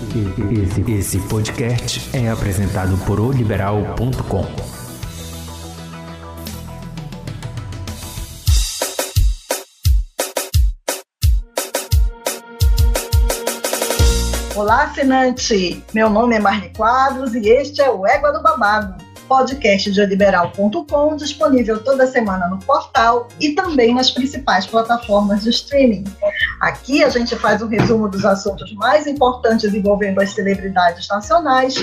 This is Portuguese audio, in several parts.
Esse, esse podcast é apresentado por oliberal.com. Olá, assinante! Meu nome é Marli Quadros e este é o Égua do Babado podcast de oliberal.com, disponível toda semana no portal e também nas principais plataformas de streaming. Aqui a gente faz um resumo dos assuntos mais importantes envolvendo as celebridades nacionais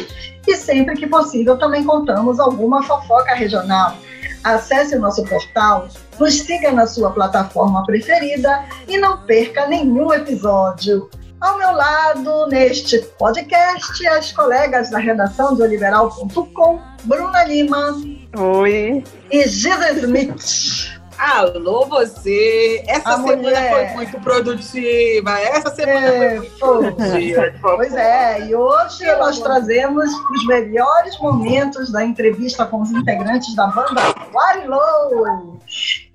e sempre que possível também contamos alguma fofoca regional. Acesse o nosso portal, nos siga na sua plataforma preferida e não perca nenhum episódio. Ao meu lado, neste podcast, as colegas da redação do Liberal.com, Bruna Lima. Oi. E Gisa Smith. Alô, você! Essa A semana mulher. foi muito produtiva. Essa semana é, foi muito produtiva. Pois é, e hoje nós trazemos os melhores momentos da entrevista com os integrantes da banda Warilou.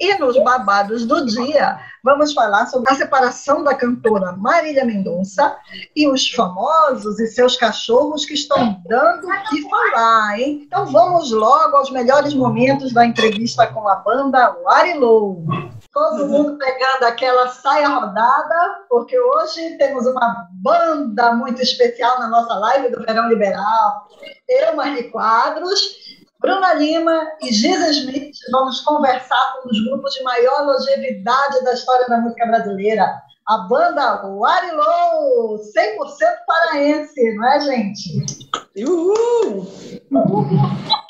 E nos babados do dia, vamos falar sobre a separação da cantora Marília Mendonça e os famosos e seus cachorros que estão dando o que falar, hein? Então vamos logo aos melhores momentos da entrevista com a banda Warilou. Todo mundo pegando aquela saia rodada, porque hoje temos uma banda muito especial na nossa live do Verão Liberal. Eu, Marli Quadros, Bruna Lima e Giza Smith vamos conversar com os grupos de maior longevidade da história da música brasileira. A banda Warilou, 100% paraense, não é, gente? Uhul!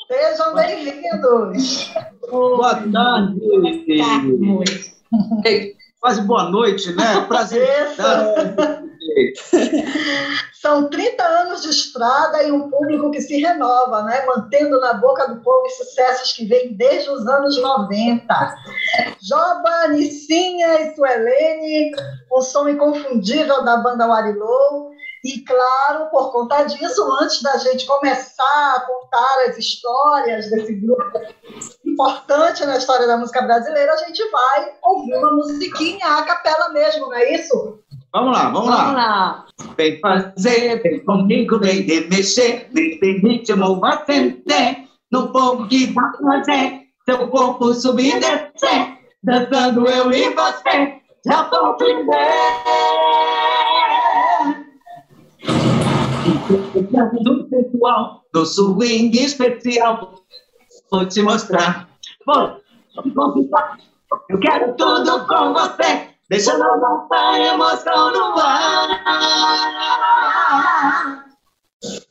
Sejam bem-vindos! Boa tarde! Quase boa noite, né? Prazer. São 30 anos de estrada e um público que se renova, né? mantendo na boca do povo os sucessos que vêm desde os anos 90. Joba, Nissinha e Suelene, o som inconfundível da banda Warilou, e, claro, por conta disso, antes da gente começar a contar as histórias desse grupo importante na história da música brasileira, a gente vai ouvir uma musiquinha a capela mesmo, não é isso? Vamos lá, vamos, vamos lá. lá. Vem fazer, vem comigo, vem de mexer, vem ter ritmo batente, no povo que vai fazer, seu corpo subir e descer, dançando eu e você, já vou aprender. Do pessoal, do swing especial, vou te mostrar, vou te conquistar, eu quero tudo com você. Deixa eu botar emoção no ar.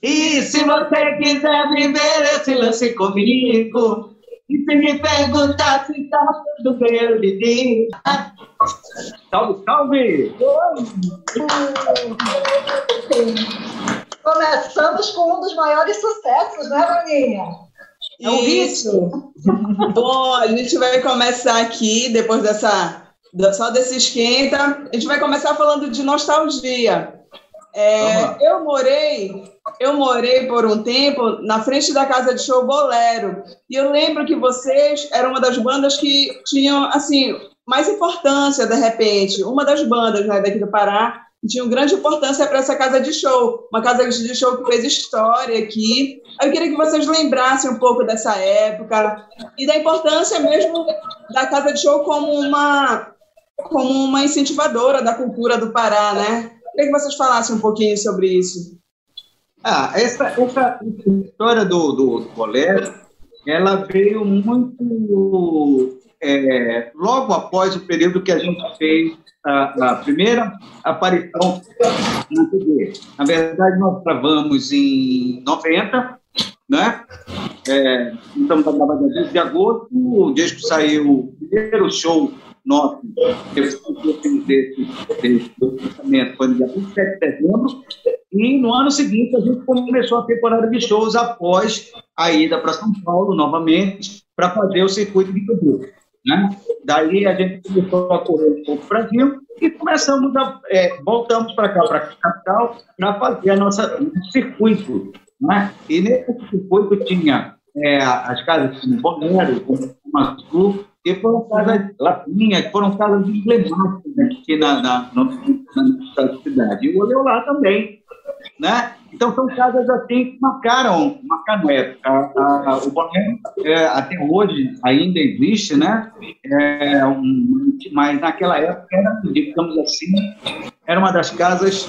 E se você quiser viver esse lance comigo, e se me perguntar se tá tudo bem, eu lhe digo. Salve, salve! Começamos com um dos maiores sucessos, né, Bruninha? É um vício. Bom, a gente vai começar aqui, depois dessa só desse esquenta. A gente vai começar falando de nostalgia. É, eu morei, eu morei por um tempo na frente da casa de show Bolero e eu lembro que vocês eram uma das bandas que tinham assim mais importância de repente, uma das bandas né, daqui do Pará tinha grande importância para essa casa de show, uma casa de show que fez história aqui. Eu queria que vocês lembrassem um pouco dessa época e da importância mesmo da casa de show como uma como uma incentivadora da cultura do Pará, né? Queria que vocês falassem um pouquinho sobre isso. Ah, essa, essa história do, do, do colégio, ela veio muito é, logo após o período que a gente fez a, a primeira aparição na TV. Na verdade, nós gravamos em 90, né? É, então, estava 10 de agosto, o disco saiu, o primeiro show nosso, desse, desse lançamento foi no dia 27 de dezembro, e no ano seguinte a gente começou a temporada de shows após a ida para São Paulo novamente para fazer o circuito de tudo. Né? Daí a gente começou a correr um pouco para Brasil e começamos a, é, voltamos para cá, para a capital, para fazer a nossa circuito. Né? E nesse circuito tinha é, as casas como Bonero, como Mazu, que foram casas lapinhas, foram casas emblemáticas aqui na, na, na, na cidade. E o Oleu lá também. né? Então, são casas assim que marcaram, marcaram época. A, a, o boné, é, até hoje, ainda existe, né? É, um, mas naquela época, era, digamos assim, era uma das casas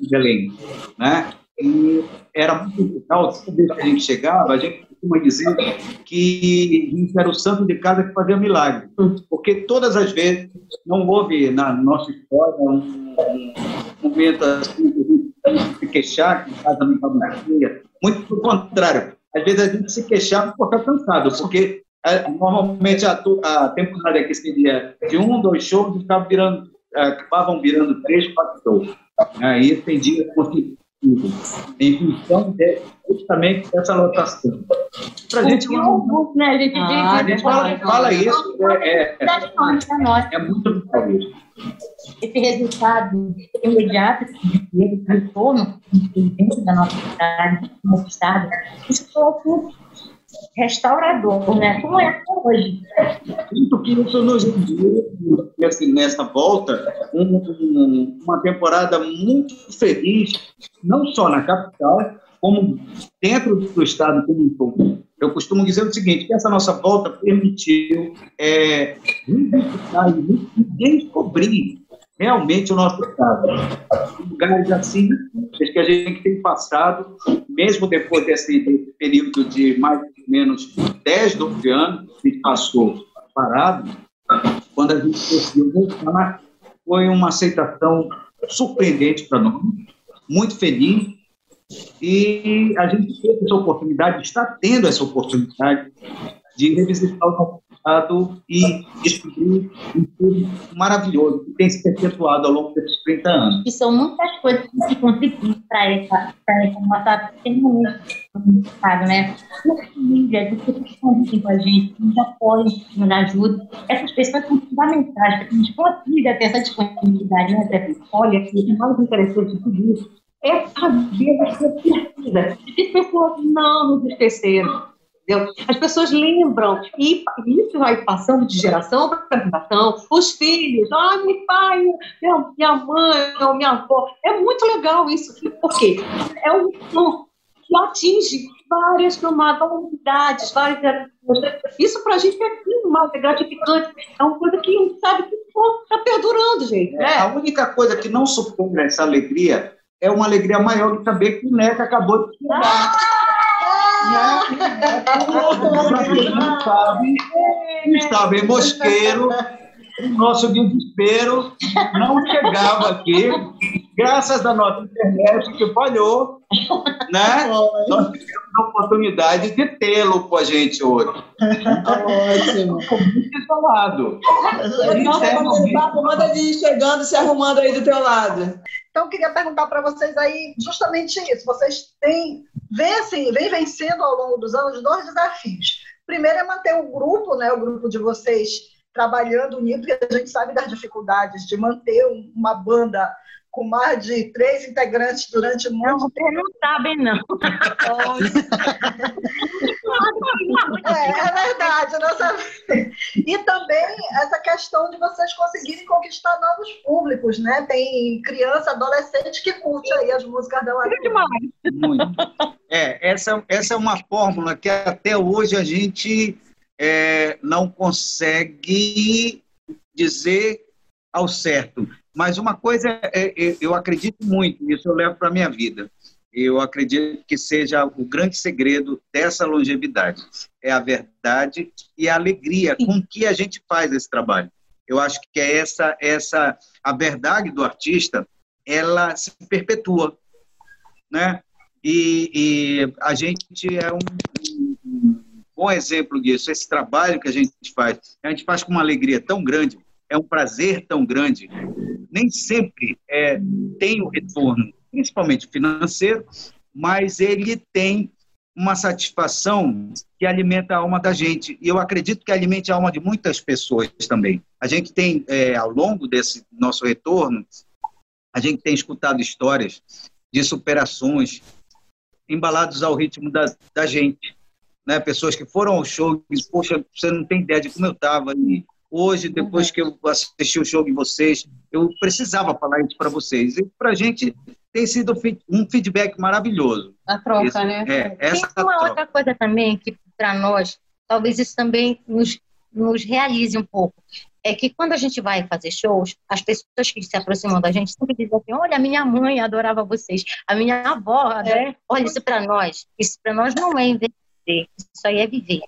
de Belém, né? E era muito legal, toda vez que a gente chegava, a gente costuma dizer que isso era o santo de casa que fazia milagre. Porque todas as vezes não houve na nossa história um, um momento assim se queixar que casa não estava cheia. Muito pelo contrário. Às vezes a gente se queixava por estar cansado, porque é, normalmente a, a temporada que seria de um, dois shows, estava virando, é, acabavam virando três, quatro shows. Aí tem dias em função de, justamente dessa lotação. Para a gente. Não, né? A gente, ah, a gente fala, fala isso, é, é, é, é muito legal isso. Esse resultado imediato de retorno dentro da nossa cidade, do nosso estado, isso foi restaurador, né? Como é hoje. Acredito que isso nos assim, nessa volta, um, um, uma temporada muito feliz, não só na capital, como dentro do estado como um todo. Eu costumo dizer o seguinte, que essa nossa volta permitiu é, revisitar e descobrir realmente o nosso estado. Lugares assim, que a gente tem passado, mesmo depois desse período de mais ou menos 10, 12 anos que passou parado, quando a gente conseguiu voltar, foi uma aceitação surpreendente para nós, muito feliz, e a gente teve essa oportunidade, está tendo essa oportunidade de revisitar o passado e descobrir um tudo maravilhoso que tem se perpetuado ao longo desses 30 anos. E são muitas coisas que contribuem para essa, para essa estado, né? Muitas mídias, as pessoas que convivem com a gente, que nos apoiam, que nos ajudam, essas pessoas são fundamentais para que a gente consiga ter essa disponibilidade, né? Olha, que é mais interessante tudo isso é saber das pesquisas. E pessoas não nos esqueceram Entendeu? As pessoas lembram, e isso vai passando de geração para geração. Os filhos, ah, meu pai, minha mãe, minha avó. É muito legal isso. Por quê? É um som que atinge várias camadas, várias várias. Isso para a gente é mais é gratificante. É uma coisa que a gente sabe que está perdurando, gente. Né? É, a única coisa que não supõe essa alegria é uma alegria maior de saber que o Neca acabou de chegar. Ah! sabe, estava em Mosqueiro, o nosso desespero não chegava aqui, graças à nossa internet que falhou, né? Nós tivemos a oportunidade de tê-lo com a gente hoje. Ótimo. Muito isolado. Manda de ir chegando, se arrumando aí do teu lado. Então, eu queria perguntar para vocês aí justamente isso. Vocês têm, vem, assim, vem vencendo ao longo dos anos dois desafios. Primeiro é manter o grupo, né, o grupo de vocês trabalhando unido, porque a gente sabe das dificuldades de manter uma banda com mais de três integrantes durante muito não, tempo. Não sabem, não. é, é verdade, não sabem. E também essa questão de vocês conseguirem conquistar novos públicos, né? Tem criança, adolescente que curte aí as músicas da Lagoa. demais. Muito. É, essa, essa é uma fórmula que até hoje a gente é, não consegue dizer ao certo mas uma coisa, é, é, eu acredito muito, isso eu levo para a minha vida. Eu acredito que seja o grande segredo dessa longevidade. É a verdade e a alegria com que a gente faz esse trabalho. Eu acho que é essa, essa a verdade do artista, ela se perpetua, né? E, e a gente é um, um bom exemplo disso. Esse trabalho que a gente faz, a gente faz com uma alegria tão grande, é um prazer tão grande nem sempre é, tem o retorno, principalmente financeiro, mas ele tem uma satisfação que alimenta a alma da gente. E eu acredito que alimente a alma de muitas pessoas também. A gente tem, é, ao longo desse nosso retorno, a gente tem escutado histórias de superações embalados ao ritmo da, da gente. Né? Pessoas que foram ao show e, poxa, você não tem ideia de como eu estava. E Hoje, depois uhum. que eu assisti o show de vocês, eu precisava falar isso para vocês. E para a gente tem sido um feedback maravilhoso. A troca, Isso, né? É, essa tem uma troca. outra coisa também que, para nós, talvez isso também nos, nos realize um pouco. É que quando a gente vai fazer shows, as pessoas que se aproximam da gente sempre dizem assim: olha, a minha mãe adorava vocês, a minha avó, é. né? Olha, isso para nós. Isso para nós não é envelhecer, isso aí é viver.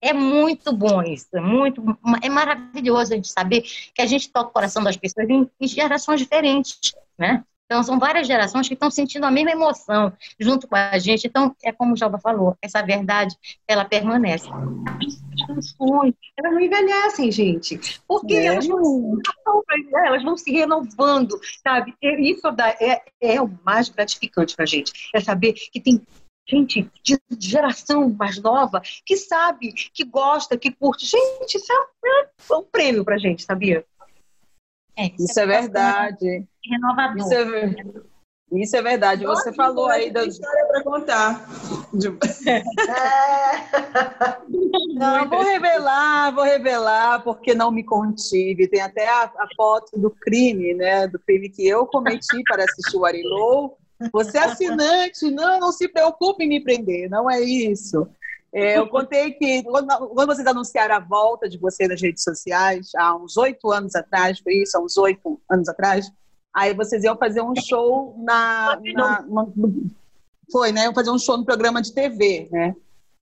É muito bom isso, é muito, é maravilhoso a gente saber que a gente toca o coração das pessoas em, em gerações diferentes, né? Então, são várias gerações que estão sentindo a mesma emoção junto com a gente. Então, é como o Jalba falou, essa verdade, ela permanece. Elas não envelhecem, gente. Porque é. elas, vão, elas vão se renovando, sabe? Isso é, é o mais gratificante para a gente. É saber que tem gente de geração mais nova que sabe, que gosta, que curte. Gente, isso é um prêmio para a gente, sabia? É, isso, isso é, é verdade. Renovador. Isso é, isso é verdade. Nossa, Você falou aí da história para contar. Não, vou revelar, vou revelar, porque não me contive. Tem até a, a, foto do crime, né? Do crime que eu cometi para assistir o Arilou. Você é assinante, não, não se preocupe em me prender, não é isso. É, eu contei que quando, vocês anunciaram a volta de vocês nas redes sociais, há uns oito anos atrás, foi isso, há uns oito anos atrás, aí vocês iam fazer um show na, na, foi, né? Iam fazer um show no programa de TV, né?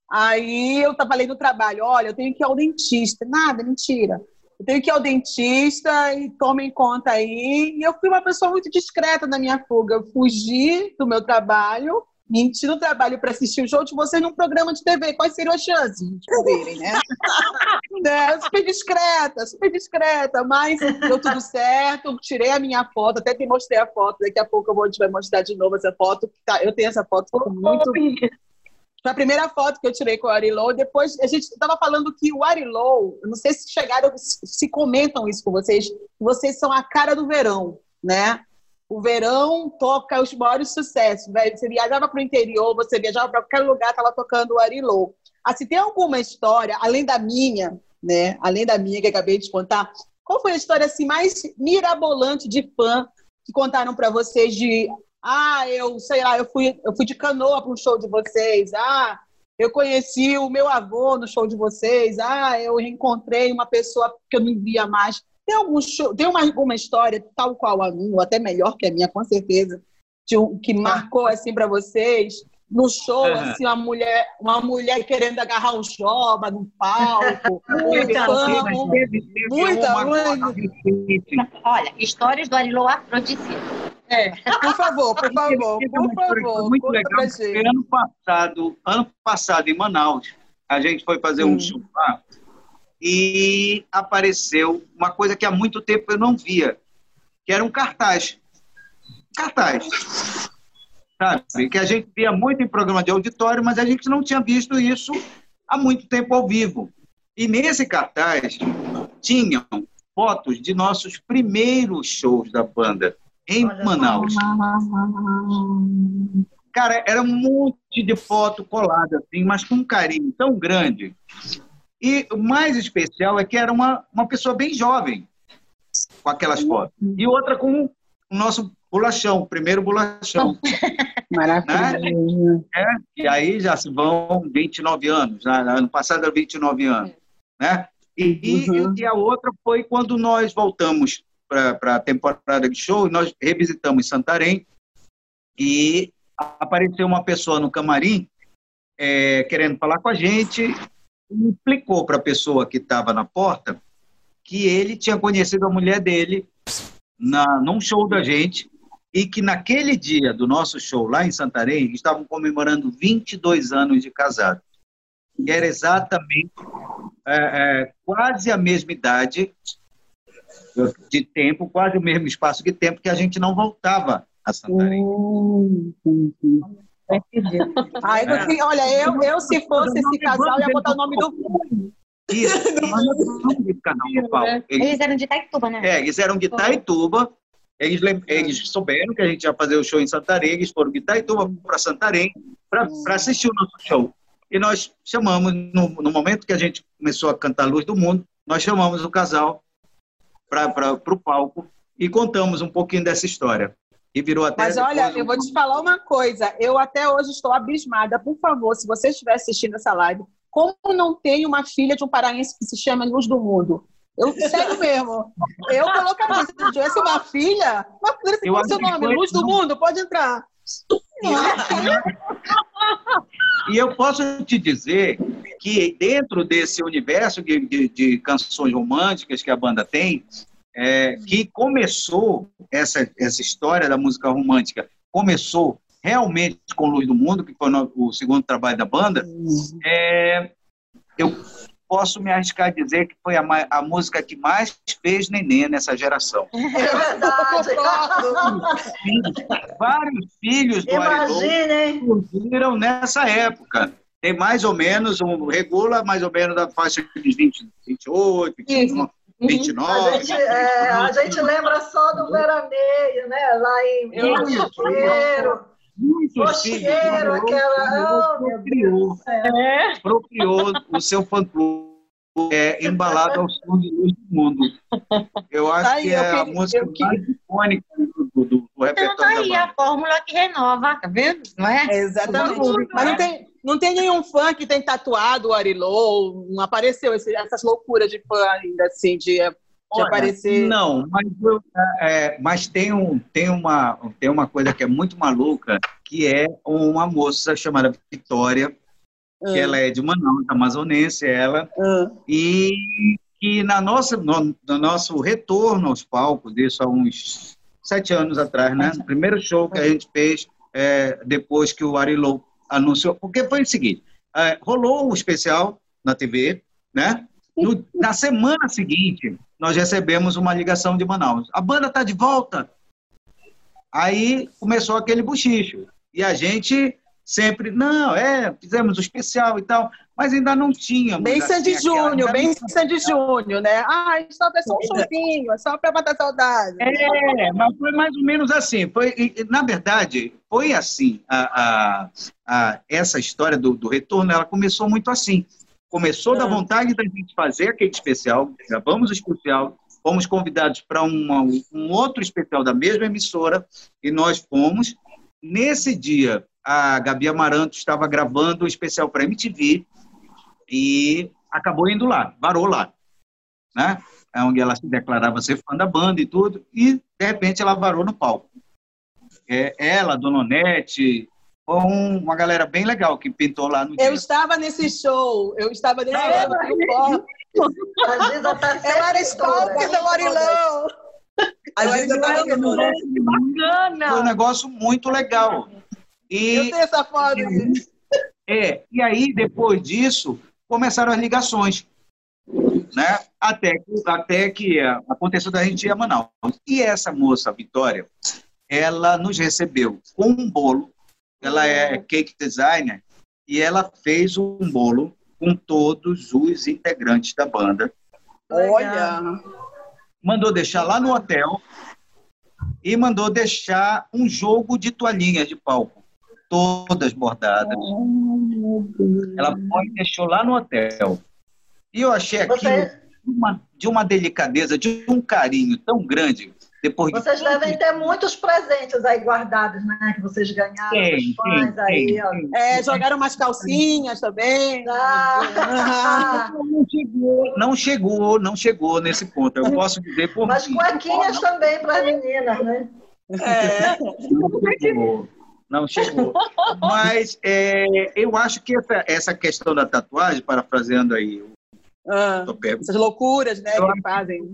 Aí eu falei no trabalho, olha, eu tenho que ir ao dentista. Nada, mentira. Eu tenho que ir ao dentista e tome em conta aí. E eu fui uma pessoa muito discreta na minha fuga. Eu fugi do meu trabalho mentir no trabalho para assistir o show de vocês num programa de TV. Quais seriam as chances de descobrirem, né? né? Super discreta, super discreta, mas deu tudo certo. Tirei a minha foto, até te mostrei a foto. Daqui a pouco eu vou te mostrar de novo essa foto. Tá, eu tenho essa foto muito. Foi a primeira foto que eu tirei com o Arilou. Depois a gente estava falando que o Arilou, não sei se chegaram, se comentam isso com vocês, vocês são a cara do verão, né? O verão toca os maiores sucessos. Você viajava para o interior, você viajava para qualquer lugar, estava tocando o Arilô. Assim, tem alguma história, além da minha, né? Além da minha que acabei de contar, qual foi a história assim mais mirabolante de fã que contaram para vocês de ah, eu sei lá, eu fui, eu fui de canoa para um show de vocês. Ah, eu conheci o meu avô no show de vocês. Ah, eu reencontrei uma pessoa que eu não via mais. Tem, algum show, tem uma, uma história tal qual a minha, ou até melhor que a minha, com certeza, de um, que marcou assim para vocês? No show, assim, uma mulher, uma mulher querendo agarrar um joba no palco. muita, muita, muita. Olha, histórias do Arilô Afrodisíaco. É, por favor, por favor, por favor. Muito legal. Ano passado, ano passado, em Manaus, a gente foi fazer hum. um show lá e apareceu uma coisa que há muito tempo eu não via, que era um cartaz. Cartaz. Sabe? Que a gente via muito em programa de auditório, mas a gente não tinha visto isso há muito tempo ao vivo. E nesse cartaz tinham fotos de nossos primeiros shows da banda em Manaus. Cara, era um monte de foto colada, assim, mas com um carinho tão grande e o mais especial é que era uma, uma pessoa bem jovem com aquelas fotos. E outra com o nosso bolachão, o primeiro bolachão. Maravilha. Né? É, e aí já se vão 29 anos. Né? Ano passado era 29 anos. Né? E, uhum. e, e a outra foi quando nós voltamos para a temporada de show, nós revisitamos Santarém e apareceu uma pessoa no camarim é, querendo falar com a gente explicou para a pessoa que estava na porta que ele tinha conhecido a mulher dele na, num show da gente e que naquele dia do nosso show lá em Santarém estavam comemorando 22 anos de casado. E era exatamente é, é, quase a mesma idade de tempo, quase o mesmo espaço de tempo que a gente não voltava a Santarém. Uhum. Ai, é. olha, eu, eu se fosse esse casal, ia botar o nome do filho. Isso, Eles eram de Itaituba, né? É, eles eram de Itaituba. Eles, eles souberam que a gente ia fazer o show em Santarém, eles foram de Itaituba para Santarém para assistir o nosso show. E nós chamamos, no, no, momento que a gente começou a cantar Luz do Mundo, nós chamamos o casal para o palco e contamos um pouquinho dessa história. E virou até. Mas olha, eu vou te falar uma coisa. Eu até hoje estou abismada. Por favor, se você estiver assistindo essa live, como não tem uma filha de um paraense que se chama Luz do Mundo? Eu sério mesmo. Eu colocaria, se eu tivesse uma filha, uma filha, qual é o seu nome? Luz do Mundo, pode entrar. E eu posso te dizer que dentro desse universo de, de, de canções românticas que a banda tem, é, que começou essa, essa história da música romântica, começou realmente com Luz do Mundo, que foi o segundo trabalho da banda, é, eu posso me arriscar a dizer que foi a, a, música que mais fez neném nessa geração. É verdade. Vários filhos do surgiram nessa época. Tem mais ou menos, um, regula mais ou menos da faixa de 20, 28, 29. 29. A gente, é, a gente lembra só do veraneio, né? Lá em Mosqueiro. Mosqueiro, aquela. Oh, meu Deus. É. Apropriou o seu fã-clube é, embalado ao som de luz do mundo. Eu acho aí, que é a música eu, mais icônica do, do, do repertório então, tá aí a fórmula que renova, tá vendo? Não é? é exatamente. Mas não tem, não tem nenhum fã que tem tatuado o Arilô, não apareceu esse, essas loucuras de fã ainda, assim, de, de Olha, aparecer. Não, mas, eu, é, mas tem, um, tem, uma, tem uma coisa que é muito maluca, que é uma moça chamada Vitória, que ah. ela é de Manaus, amazonense, ela, uh. e que na nossa, no, no, nosso retorno aos palcos, isso há uns sete anos atrás, né? O primeiro show que a gente fez é, depois que o Arilou anunciou, porque foi o seguinte, é, rolou o especial na TV, né? No, na semana seguinte, nós recebemos uma ligação de Manaus. A banda está de volta. Aí começou aquele buchicho. E a gente sempre, não, é, fizemos o especial e tal, mas ainda não tínhamos. Bem assim, Sandy Júnior, bem Sandy Júnior, né? Ah, só é só um showzinho, é só para matar saudade. É, mas foi mais ou menos assim. Foi, na verdade, foi assim. A, a, a essa história do, do, retorno, ela começou muito assim. Começou é. da vontade da gente fazer aquele especial, gravamos o especial, fomos convidados para um outro especial da mesma emissora, e nós fomos. Nesse dia, a Gabi Amaranto estava gravando um especial para MTV e acabou indo lá, varou lá, né? É onde ela se declarava ser fã da banda e tudo, e de repente ela varou no palco. É, ela, Dona Onete, um, uma galera bem legal que pintou lá no Eu dia. estava nesse show, eu estava nesse é, show. Eu era stalker do Morilão. A Giza tá bacana. Foi um negócio muito legal. E, eu tenho essa foto. É, e aí, depois disso, começaram as ligações. Né? Até, que, até que aconteceu da gente ir a Manaus. E essa moça, Vitória, ela nos recebeu com um bolo. Ela é cake designer e ela fez um bolo com todos os integrantes da banda. Olha! Mandou deixar lá no hotel e mandou deixar um jogo de toalhinhas de palco todas bordadas. Ela foi deixou lá no hotel. E eu achei aquilo Você... uma, de uma delicadeza, de um carinho tão grande. Depois vocês de... devem ter muitos presentes aí guardados, né? Que vocês ganharam tem, fãs tem, aí. Tem, é, jogaram umas calcinhas também. Ah. não, chegou, não chegou, não chegou nesse ponto. Eu posso dizer por Mas cuequinhas também para as meninas, né? É. Não chegou não chegou. Mas é, eu acho que essa, essa questão da tatuagem, parafraseando aí ah, essas loucuras né, que fazem.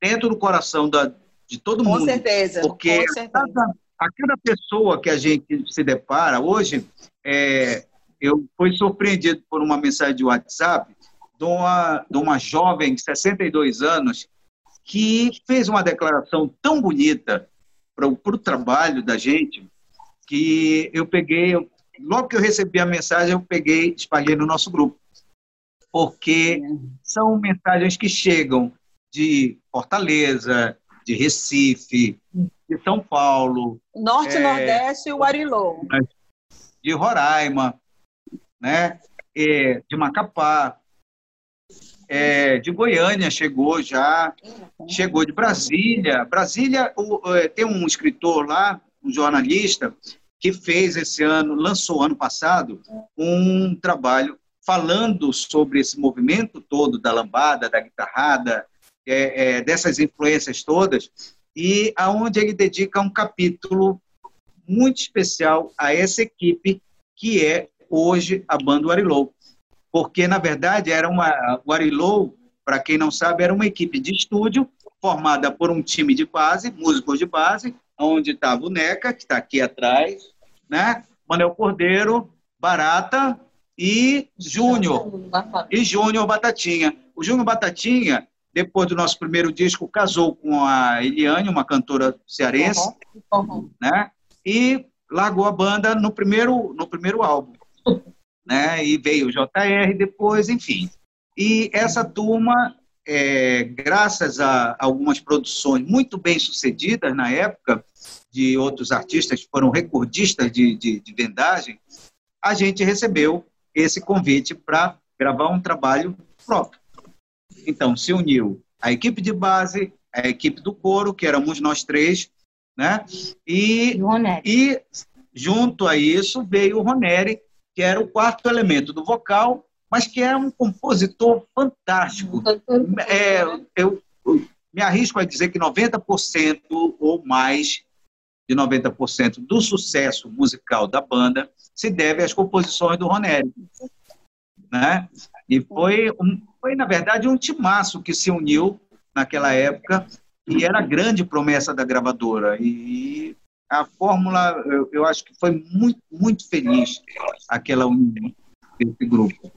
Dentro do coração da, de todo com mundo. Certeza, porque com certeza. A, cada, a cada pessoa que a gente se depara, hoje, é, eu fui surpreendido por uma mensagem de WhatsApp de uma, de uma jovem de 62 anos que fez uma declaração tão bonita para o trabalho da gente, que eu peguei, eu, logo que eu recebi a mensagem, eu peguei, espalhei no nosso grupo. Porque são mensagens que chegam de Fortaleza, de Recife, de São Paulo. Norte, é, Nordeste e o Arilô. De Roraima, né? de Macapá. é, de Goiânia chegou já, chegou de Brasília. Brasília o, é, tem um escritor lá, um jornalista, que fez esse ano, lançou ano passado, um trabalho falando sobre esse movimento todo da lambada, da guitarrada, é, é, dessas influências todas, e aonde ele dedica um capítulo muito especial a essa equipe que é hoje a banda Arilou. Porque, na verdade, era uma, o para quem não sabe, era uma equipe de estúdio formada por um time de base, músicos de base, onde estava o Neca, que está aqui atrás, né? Manuel Cordeiro, Barata e Júnior. E Júnior Batatinha. O Júnior Batatinha, depois do nosso primeiro disco, casou com a Eliane, uma cantora cearense, uhum. Uhum. né? E largou a banda no primeiro, no primeiro álbum. Né? E veio o JR depois, enfim. E essa turma, é, graças a algumas produções muito bem sucedidas na época, de outros artistas que foram recordistas de, de, de vendagem, a gente recebeu esse convite para gravar um trabalho próprio. Então, se uniu a equipe de base, a equipe do coro, que éramos nós três, né? E, e junto a isso veio o Roneri, que era o quarto elemento do vocal, mas que é um compositor fantástico. É, eu, eu me arrisco a dizer que 90% ou mais de 90% do sucesso musical da banda se deve às composições do Ronelli. Né? E foi, um, foi, na verdade, um timaço que se uniu naquela época e era a grande promessa da gravadora. E a fórmula, eu, eu acho que foi muito, muito feliz aquela união desse grupo.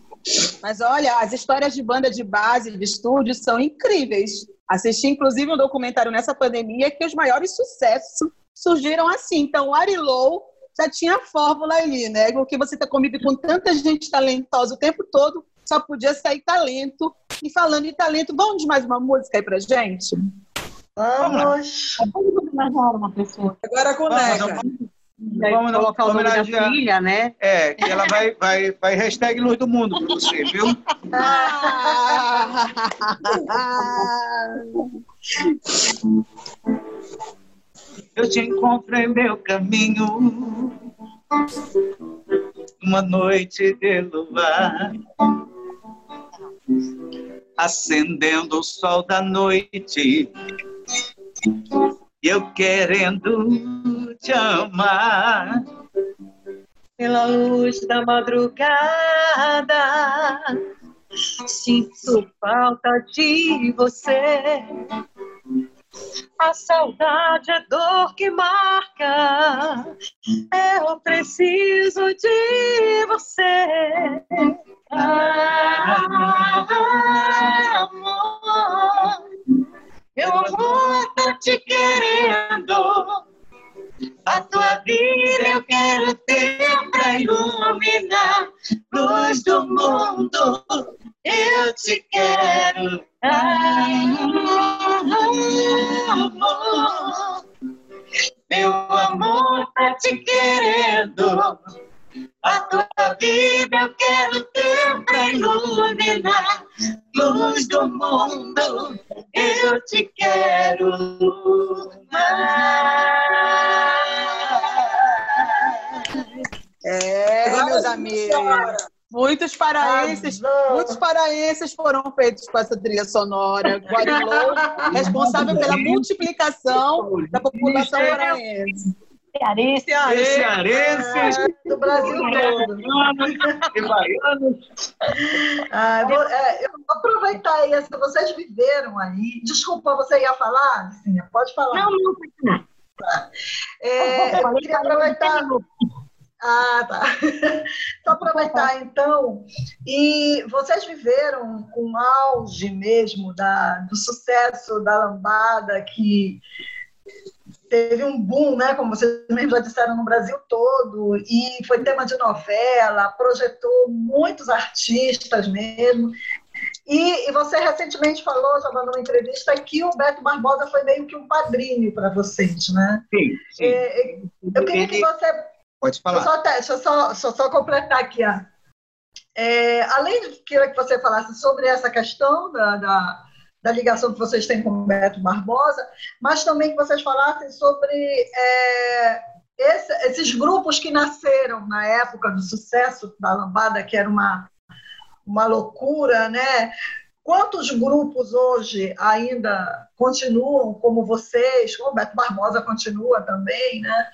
Mas olha, as histórias de banda de base, de estúdio, são incríveis. Assisti, inclusive, um documentário nessa pandemia que os maiores sucessos surgiram assim. Então, o Arilou já tinha a fórmula ali, né? Porque você está comigo com tanta gente talentosa o tempo todo, só podia sair talento. E falando em talento, vamos de mais uma música aí pra gente? Vamos. Vamos uma pessoa. Agora com. Vamos colocar o nome da filha, né? É, que ela vai, vai, vai hashtag Luz do Mundo para você, viu? Eu te encontrei meu caminho. Uma noite de luar, acendendo o sol da noite, eu querendo te amar. Pela luz da madrugada, sinto falta de você a saudade é dor que marca. Eu preciso de você. Ah, amor, meu amor tá te querendo. A tua vida eu quero ter pra iluminar luz do mundo. Eu te quero. Amor, meu amor tá te querendo. A tua vida eu quero ter pra iluminar luz do mundo. Eu te quero mais. É, meus amigos. Muitos paraenses, muitos paraenses foram feitos com essa trilha sonora. Guarilou, responsável pela multiplicação da população paraense. Cearense. Cearense. Do Brasil todo. E baianos. Ah, vou, é, eu vou aproveitar isso. Vocês viveram aí. Desculpa, você ia falar? Sim, pode falar. Não, não, falar. É, eu queria aproveitar. Ah, tá. Só aproveitar então. E vocês viveram com auge mesmo da, do sucesso da lambada, que teve um boom, né, como vocês mesmo já disseram, no Brasil todo, e foi tema de novela, projetou muitos artistas mesmo. E, e você recentemente falou, já numa entrevista, que o Beto Barbosa foi meio que um padrinho para vocês, né? Sim. sim. É, eu queria que você Pode falar. Só, deixa, eu só, deixa eu só completar aqui. Ó. É, além de que você falasse sobre essa questão da, da, da, ligação que vocês têm com o Beto Barbosa, mas também que vocês falassem sobre é, esse, esses grupos que nasceram na época do sucesso da Lambada, que era uma, uma loucura, né? Quantos grupos hoje ainda continuam como vocês? O Beto Barbosa continua também, né?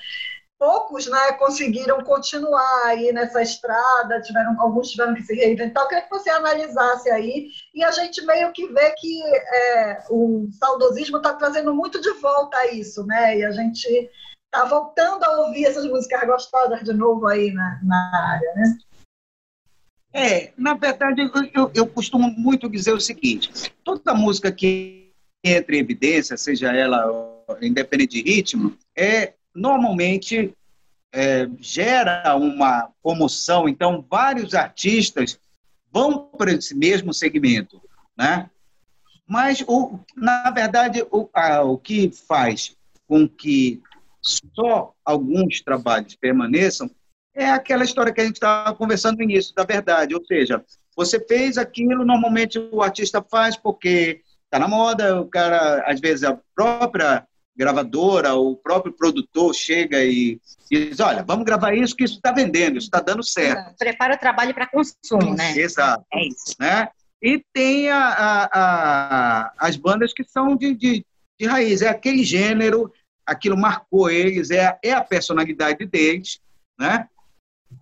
Poucos né, conseguiram continuar aí nessa estrada, tiveram, alguns tiveram que se reinventar. Eu queria que você analisasse aí, e a gente meio que vê que é, o saudosismo está trazendo muito de volta isso, né? E a gente está voltando a ouvir essas músicas gostosas de novo aí na, na área, né? É, na verdade, eu, eu costumo muito dizer o seguinte: toda música que entra em evidência, seja ela independente de ritmo, é normalmente é, gera uma comoção. Então, vários artistas vão para esse mesmo segmento, né? Mas, o, na verdade, o, a, o que faz com que só alguns trabalhos permaneçam é aquela história que a gente estava conversando no início, da verdade. Ou seja, você fez aquilo, normalmente o artista faz porque está na moda, o cara, às vezes, a própria gravadora, o próprio produtor chega e diz, olha, vamos gravar isso que isso está vendendo, isso está dando certo. Prepara o trabalho para consumo, né? Exato. É isso. Né? E tem a, a, a, as bandas que são de, de, de, raiz, é aquele gênero, aquilo marcou eles, é, é a personalidade deles, né?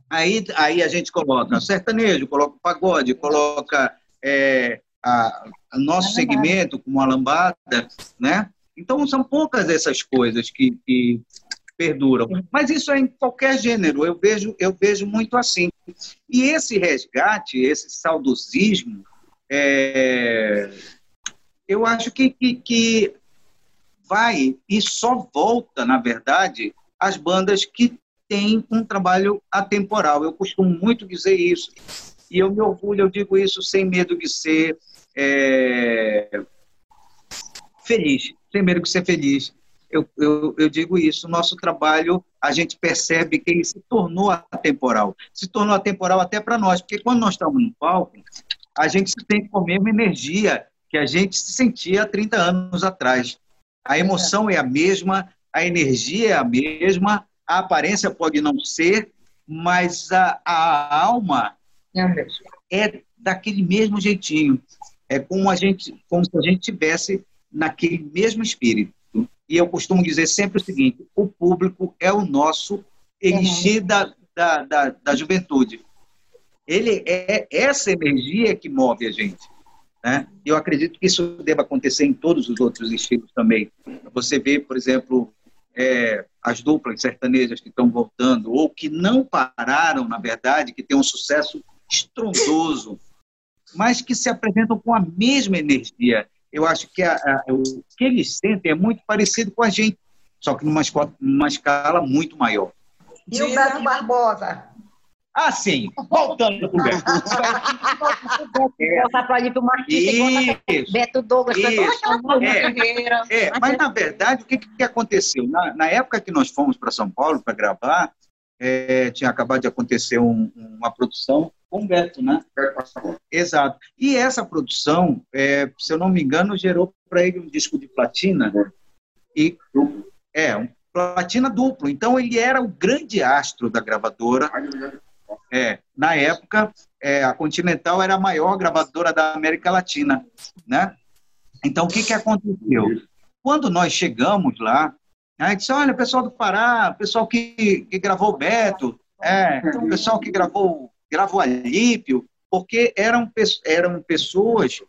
Aí, aí a gente coloca sertanejo, coloca pagode, coloca é, a, a nosso segmento como a lambada, né? Então, são poucas essas coisas que, que perduram. Mas isso é em qualquer gênero, eu vejo, eu vejo muito assim. E esse resgate, esse saudosismo, é, eu acho que, que, que, vai e só volta, na verdade, as bandas que têm um trabalho atemporal. Eu costumo muito dizer isso. E eu me orgulho, eu digo isso sem medo de ser é, feliz medo de ser feliz. Eu, eu, eu, digo isso, nosso trabalho, a gente percebe que ele se tornou atemporal. Se tornou atemporal até para nós, porque quando nós estamos no palco, a gente tem com a mesma energia que a gente se sentia há 30 anos atrás. A emoção é a mesma, a energia é a mesma, a aparência pode não ser, mas a, a alma é, é daquele mesmo jeitinho. É como, a gente, como se a gente tivesse naquele mesmo espírito. E eu costumo dizer sempre o seguinte: o público é o nosso elixir uhum. da, da, da, da juventude. Ele é essa energia que move a gente. Né? Eu acredito que isso deva acontecer em todos os outros estilos também. Você vê, por exemplo, é, as duplas sertanejas que estão voltando, ou que não pararam, na verdade, que têm um sucesso estrondoso, mas que se apresentam com a mesma energia eu acho que a, a, o que eles sentem é muito parecido com a gente, só que numa, numa escala muito maior. E o Beto Barbosa? Ah, sim. Voltando para o Beto. Passar para ali para o Marquinhos, Beto Douglas, isso. É, é, mas, na verdade, o que, que aconteceu? Na, na época que nós fomos para São Paulo para gravar, é, tinha acabado de acontecer um, uma produção com o Beto, né? Exato. E essa produção, é, se eu não me engano, gerou para ele um disco de platina. E, é, um platina duplo. Então, ele era o grande astro da gravadora. É, na época, é, a Continental era a maior gravadora da América Latina, né? Então, o que, que aconteceu? Quando nós chegamos lá, a gente disse, olha, pessoal do Pará, pessoal que, que gravou o Beto, é, o pessoal que gravou gravou Alípio, porque eram, eram pessoas,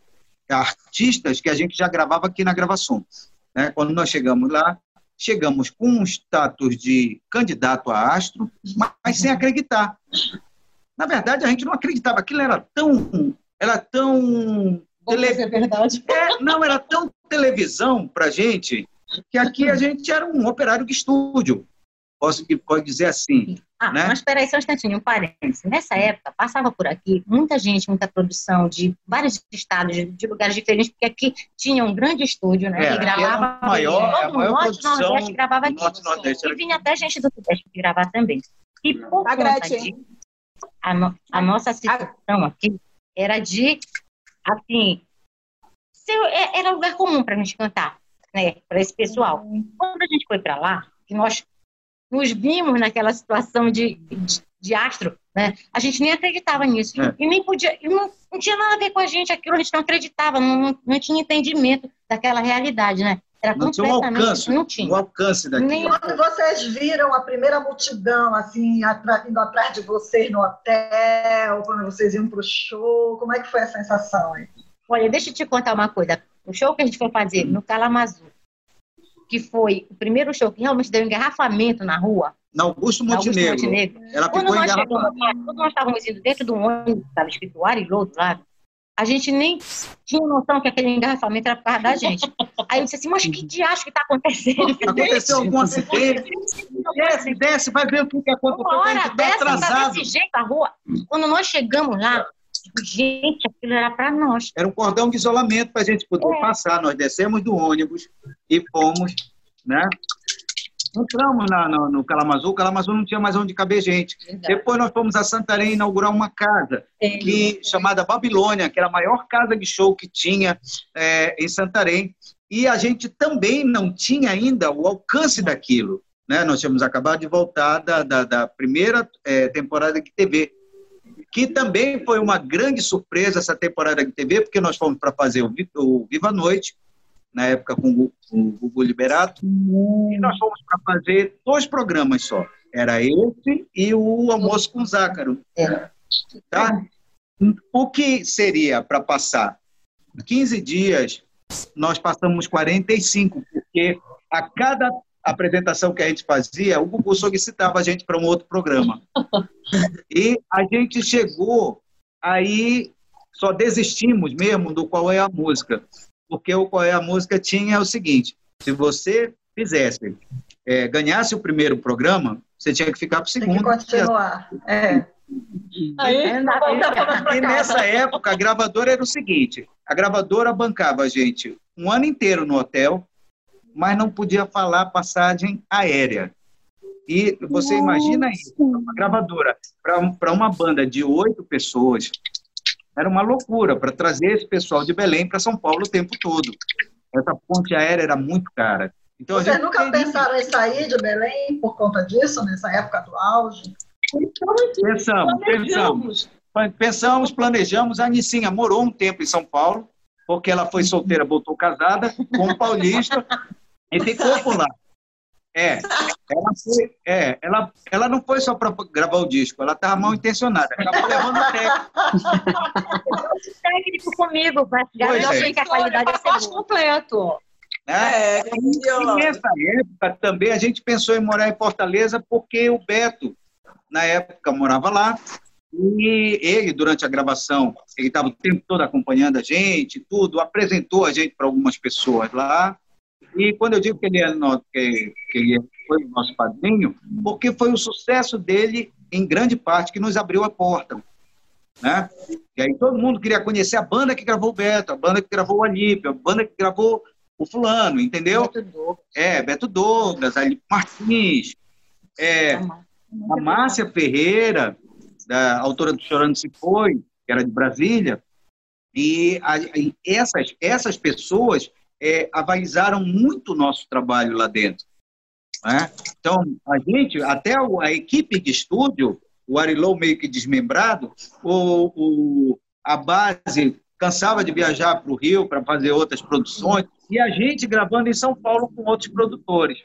artistas que a gente já gravava aqui na gravação. Né? Quando nós chegamos lá, chegamos com um status de candidato a astro, mas sem acreditar. Na verdade, a gente não acreditava. Aquilo era tão. Era tão. Tele... É verdade. É, não, era tão televisão para gente que aqui a gente era um operário de estúdio. Posso pode dizer assim. Ah, né? mas espera aí só um instantinho, um parênteses. Nessa época, passava por aqui muita gente, muita produção de vários estados, de, lugares diferentes, porque aqui tinha um grande estúdio, né? É, que gravava. Maior, todo o norte Nordeste gravava aqui. Norte, Nordeste, e vinha até gente do Sudeste gravar também. E por a conta Gretchen. disso, a, no, a nossa situação aqui era de, assim, é, era lugar comum para a gente cantar, né, para esse pessoal. Quando a gente foi para lá, que nós nos vimos naquela situação de, de, de astro, né, a gente nem acreditava nisso. É. E nem podia, e não, não tinha nada a ver com a gente, aquilo a gente não acreditava, não, não, não tinha entendimento daquela realidade, né? Era Não tinha um completamente, alcance, não tinha. o alcance daquilo. Nem- Quando vocês viram a primeira multidão, assim, atra- indo atrás de vocês no hotel, quando vocês iam para o show, como é que foi a sensação aí? Olha, deixa eu te contar uma coisa. O show que a gente foi fazer no Calamazu, que foi o primeiro show que realmente deu engarrafamento na rua, Na Augusto na Augusto Montenegro. Montenegro. Ela Quando nós chegamos quando nós estávamos indo dentro do ônibus, estava escrito Ariloto lá, a gente nem tinha noção que aquele engarrafamento era por causa da gente. Aí eu disse assim, mas que diacho que está acontecendo? Aconteceu algum acidente? Desce, desce, vai ver o que, que aconteceu. Uma a hora gente tá tá desse jeito a rua. Quando nós chegamos lá, gente, aquilo era para nós. Era um cordão de isolamento para a gente poder É. passar. Nós descemos do ônibus e fomos, né? Entramos lá no, no Calamazu, o Calamazu não tinha mais onde caber gente. Depois nós fomos a Santarém inaugurar uma casa que, chamada Babilônia, que era a maior casa de show que tinha é, em Santarém. E a gente também não tinha ainda o alcance daquilo. Né? Nós tínhamos acabado de voltar da, da, da primeira é, temporada de TV, que também foi uma grande surpresa essa temporada de TV, porque nós fomos para fazer o, Vi- o Viva a Noite, na época com o com o Gugu Liberato, e nós fomos para fazer dois programas só. Era esse e o Almoço com o Zácaro. Tá? O que seria para passar 15 dias, nós passamos 45, porque a cada apresentação que a gente fazia, o Gugu solicitava a gente para um outro programa. E a gente chegou, aí só desistimos mesmo do Qual é a Música, porque o Qual é a Música tinha o seguinte, se você fizesse, eh, ganhasse o primeiro programa, você tinha que ficar para o Tem que segundo. continuar. É. Aí, pra E nessa época, a gravadora era o seguinte: a gravadora bancava a gente um ano inteiro no hotel, mas não podia falar passagem aérea. E você imagina isso, uma gravadora para uma banda de oito pessoas, era uma loucura para trazer esse pessoal de Belém para São Paulo o tempo todo. Essa ponte aérea era muito cara. Então, Vocês gente nunca queria- pensaram em sair de Belém por conta disso, nessa época do auge? Pensamos, pensamos. Pensamos, planejamos. A Nicinha morou um tempo em São Paulo, porque ela foi solteira, voltou casada com um paulista e ficou por lá. É, ela, foi, é, ela, ela não foi só para gravar o disco, ela estava mal intencionada, acabou levando o técnico. técnico comigo, para Pois garantir é. que a qualidade ser boa. completo. Né? É, E nessa época também a gente pensou em morar em Fortaleza porque o Beto, na época, morava lá. E ele, durante a gravação, ele estava o tempo todo acompanhando a gente, tudo, apresentou a gente para algumas pessoas lá. E quando eu digo que ele, é que, que ele foi o nosso padrinho, porque foi o sucesso dele, em grande parte, que nos abriu a porta. Né? E aí todo mundo queria conhecer a banda que gravou o Beto, a banda que gravou o Alípio, a banda que gravou o fulano, entendeu? É, Beto Douglas, Alípio Martins, é, a Márcia Ferreira, da autora do Chorando Se Foi, que era de Brasília, e, a- e essas, essas pessoas é, avalizaram muito o nosso trabalho lá dentro. né? Então, a gente, até a equipe de estúdio, o Arilou meio que desmembrado, o, o- a base cansava de viajar para o Rio para fazer outras produções, e a gente gravando em São Paulo com outros produtores.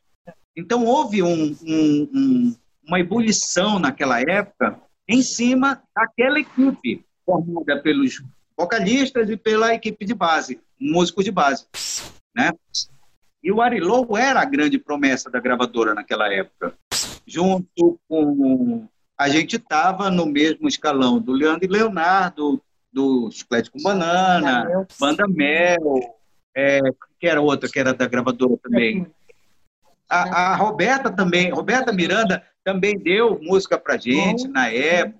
Então, houve um- um- um- uma ebulição naquela época em cima daquela equipe, formada pelos vocalistas e pela equipe de base, músicos de base. Né? E o Arilou era a grande promessa da gravadora naquela época. Junto com. A gente estava no mesmo escalão do Leandro e Leonardo, do Chiclete com Banana, Banda Mel, é, que era outra que era da gravadora também. A, a Roberta também, Roberta Miranda também deu música pra gente na época,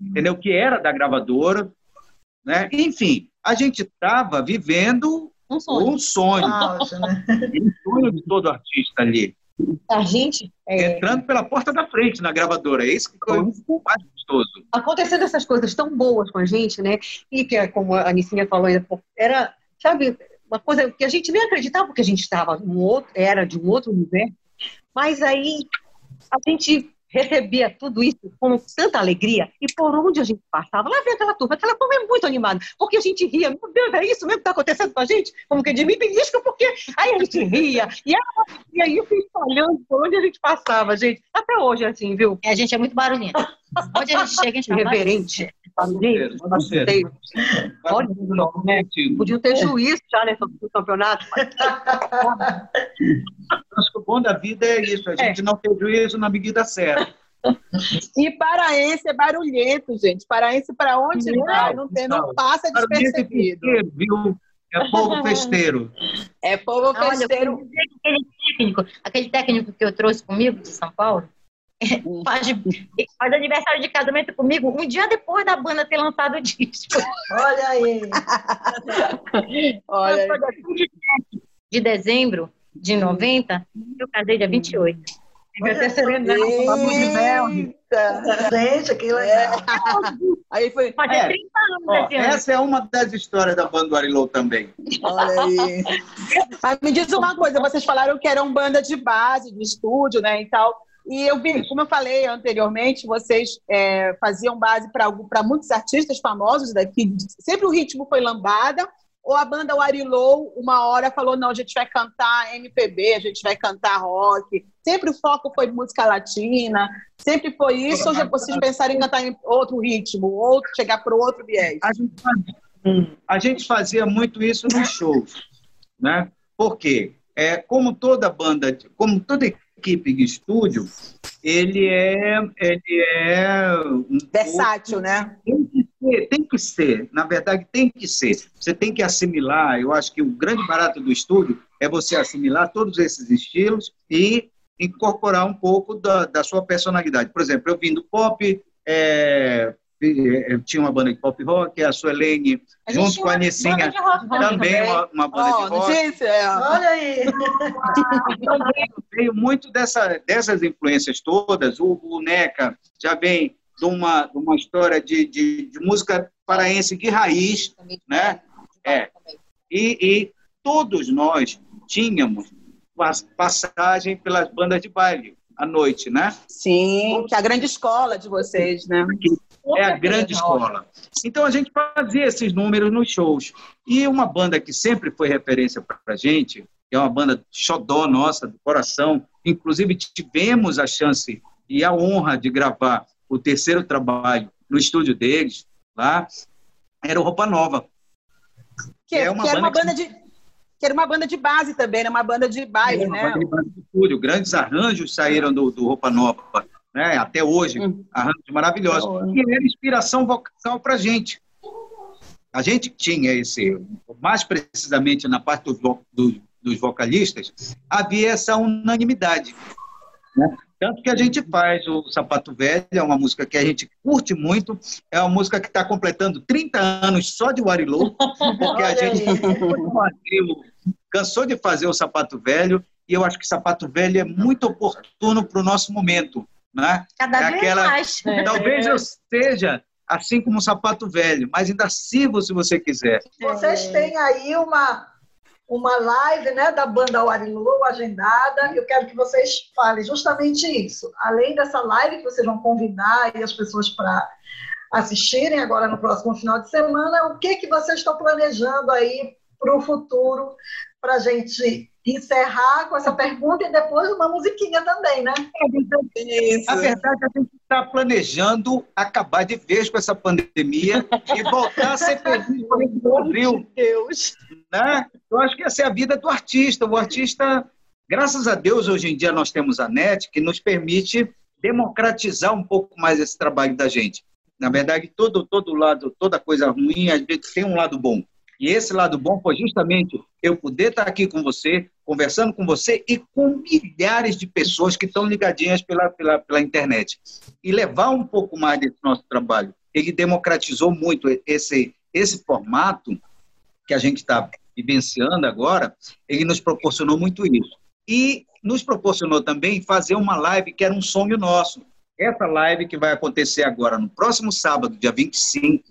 entendeu? Que era da gravadora, né? Enfim, a gente estava vivendo Um sonho. um sonho, né? um sonho de todo artista ali, a gente. É... Entrando pela porta da frente na gravadora. É isso que foi o mais gostoso. Acontecendo essas coisas tão boas com a gente, né? E que, é como a Anicinha falou, era, sabe, uma coisa que a gente nem acreditava porque a gente estava num outro, era de um outro universo. Mas aí a gente recebia tudo isso com tanta alegria e por onde a gente passava, lá vem aquela turma, aquela turma é muito animada, porque a gente ria, meu Deus, é isso mesmo que está acontecendo com a gente? Como que de mim belisca, porque aí a gente ria, e, aí eu fui espalhando por onde a gente passava, gente, até hoje é assim, viu? É, a gente é muito barulhento. Onde a gente chega, a gente Reverente. Olha, podiam ter juiz já nesse campeonato. Acho que o bom da vida é isso, a é. gente é. não ter juízo na medida certa. E paraense é barulhento, gente. Paraense para onde não, vai, não, tem, não passa despercebido. Viu? É povo festeiro. É povo festeiro. Olha, aquele técnico, aquele técnico que eu trouxe comigo de São Paulo, faz, faz aniversário de casamento comigo um dia depois da banda ter lançado o disco. Olha aí! Olha aí. de dezembro de 90, eu casei dia 28. Vai ter serenata, de mel. Gente, legal. É. Aí foi. Pode é, 30 anos ó, Essa é uma das histórias da banda do Arilô também. Olha aí. Mas me diz uma coisa, vocês falaram que eram banda de base, de estúdio, né, e tal. E eu vi, como eu falei anteriormente, vocês é, faziam base para muitos artistas famosos daqui. Sempre o ritmo foi lambada. Ou a banda Warilou, uma hora, falou: não, a gente vai cantar MPB, a gente vai cantar rock. Sempre o foco foi música latina. Sempre foi isso. Ou já vocês pensaram em cantar em outro ritmo, ou chegar para outro viés? A gente, fazia, a gente fazia muito isso nos shows. Né? Por quê? É, como toda banda, como toda equipe de estúdio, ele é, ele é um versátil, né? Tem que, ser, tem que ser, na verdade tem que ser. Você tem que assimilar. Eu acho que o grande barato do estúdio é você assimilar todos esses estilos e incorporar um pouco da, da sua personalidade. Por exemplo, eu vim do pop, é, tinha uma banda de pop rock, a Suelene, a junto com a Nissinha, também uma, uma banda oh, de rock. Gente, é. Olha aí! Então veio muito dessa, dessas influências todas. O, o NECA já vem de uma, de uma história de, de, de música paraense de raiz, né? É. E, e todos nós tínhamos passagem pelas bandas de baile à noite, né? Sim, que é a grande escola de vocês, né? É a grande escola. Então a gente fazia esses números nos shows. E uma banda que sempre foi referência para a gente, que é uma banda xodó nossa, do coração, inclusive tivemos a chance e a honra de gravar o terceiro trabalho no estúdio deles, lá, era o Roupa Nova. Que, é uma que era uma banda que... de que era uma banda de base também, era uma banda de baile, é, né? Banda de estúdio. Grandes arranjos saíram do, do Roupa Nova, né? Até hoje, hum. arranjos maravilhosos. E era inspiração vocal para gente. A gente tinha esse, mais precisamente na parte dos, dos, dos vocalistas, havia essa unanimidade. Né? Tanto que a gente faz o Sapato Velho, é uma música que a gente curte muito, é uma música que está completando 30 anos só de Warilou, porque a gente cansou de fazer o Sapato Velho, e eu acho que Sapato Velho é muito oportuno para o nosso momento. Né? Cada é vez aquela, mais. Talvez eu seja assim como o Sapato Velho, mas ainda sirvo se você quiser. Vocês têm aí uma uma live né, da banda Warilu agendada. Eu quero que vocês falem justamente isso. Além dessa live que vocês vão convidar as pessoas para assistirem agora no próximo final de semana, o que, que vocês estão planejando aí para o futuro, para a gente encerrar com essa pergunta e depois uma musiquinha também, né? Isso. Na verdade, a gente está planejando acabar de vez com essa pandemia e voltar a ser feliz como abril. Deus. Né? Eu acho que essa é a vida do artista. O artista, graças a Deus, hoje em dia nós temos a NET, que nos permite democratizar um pouco mais esse trabalho da gente. Na verdade, todo, todo lado, toda coisa ruim, às vezes tem um lado bom. E esse lado bom foi justamente eu poder estar aqui com você, conversando com você e com milhares de pessoas que estão ligadinhas pela, pela, pela internet. E levar um pouco mais desse nosso trabalho. Ele democratizou muito esse, esse formato que a gente está vivenciando agora, ele nos proporcionou muito isso. e nos proporcionou também fazer uma live que era um sonho nosso. Essa live que vai acontecer agora, no próximo sábado, dia 25,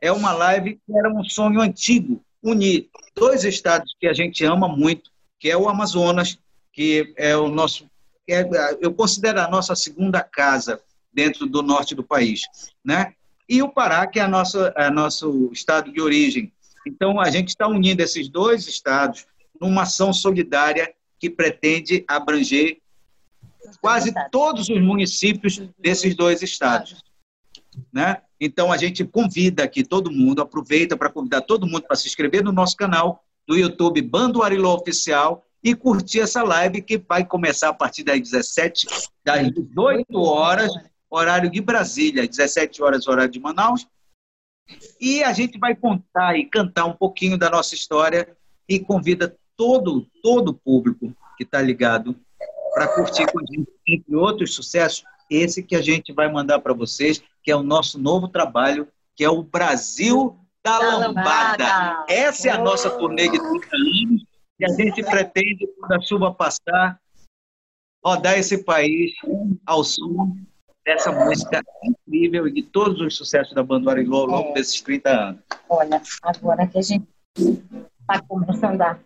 é uma live que era um sonho antigo, unir dois estados que a gente ama muito, que é o Amazonas, que é o nosso, é, eu considero a nossa segunda casa dentro do norte do país, né? E o Pará, que é a nossa, é nosso estado de origem. Então, a gente está unindo esses dois estados numa ação solidária que pretende abranger quase todos os municípios desses dois estados. Né? Então, a gente convida aqui todo mundo, aproveita para convidar todo mundo para se inscrever no nosso canal do YouTube Bando Arilô Oficial e curtir essa live que vai começar a partir das 17, das 18 horas, horário de Brasília, 17 horas, horário de Manaus. E a gente vai contar e cantar um pouquinho da nossa história e convida todo, todo o público que está ligado para curtir com a gente, entre outros sucessos, esse que a gente vai mandar para vocês, que é o nosso novo trabalho, que é o Brasil da, da lambada. lambada. Essa é a nossa turnê de 30 anos, e a gente pretende, quando a chuva passar, rodar esse país ao som dessa música incrível e de todos os sucessos da banda Arilô ao longo é. desses 30 anos. Olha, agora que a gente está começando a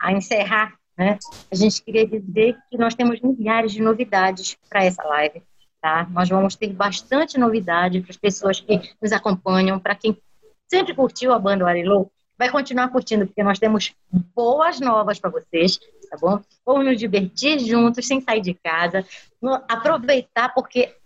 a encerrar, né, a gente queria dizer que nós temos milhares de novidades para essa live. Tá? Nós vamos ter bastante novidade para as pessoas que nos acompanham, para quem sempre curtiu a banda Arilô, vai continuar curtindo, porque nós temos boas novas para vocês, tá bom? Vamos nos divertir juntos, sem sair de casa, aproveitar, porque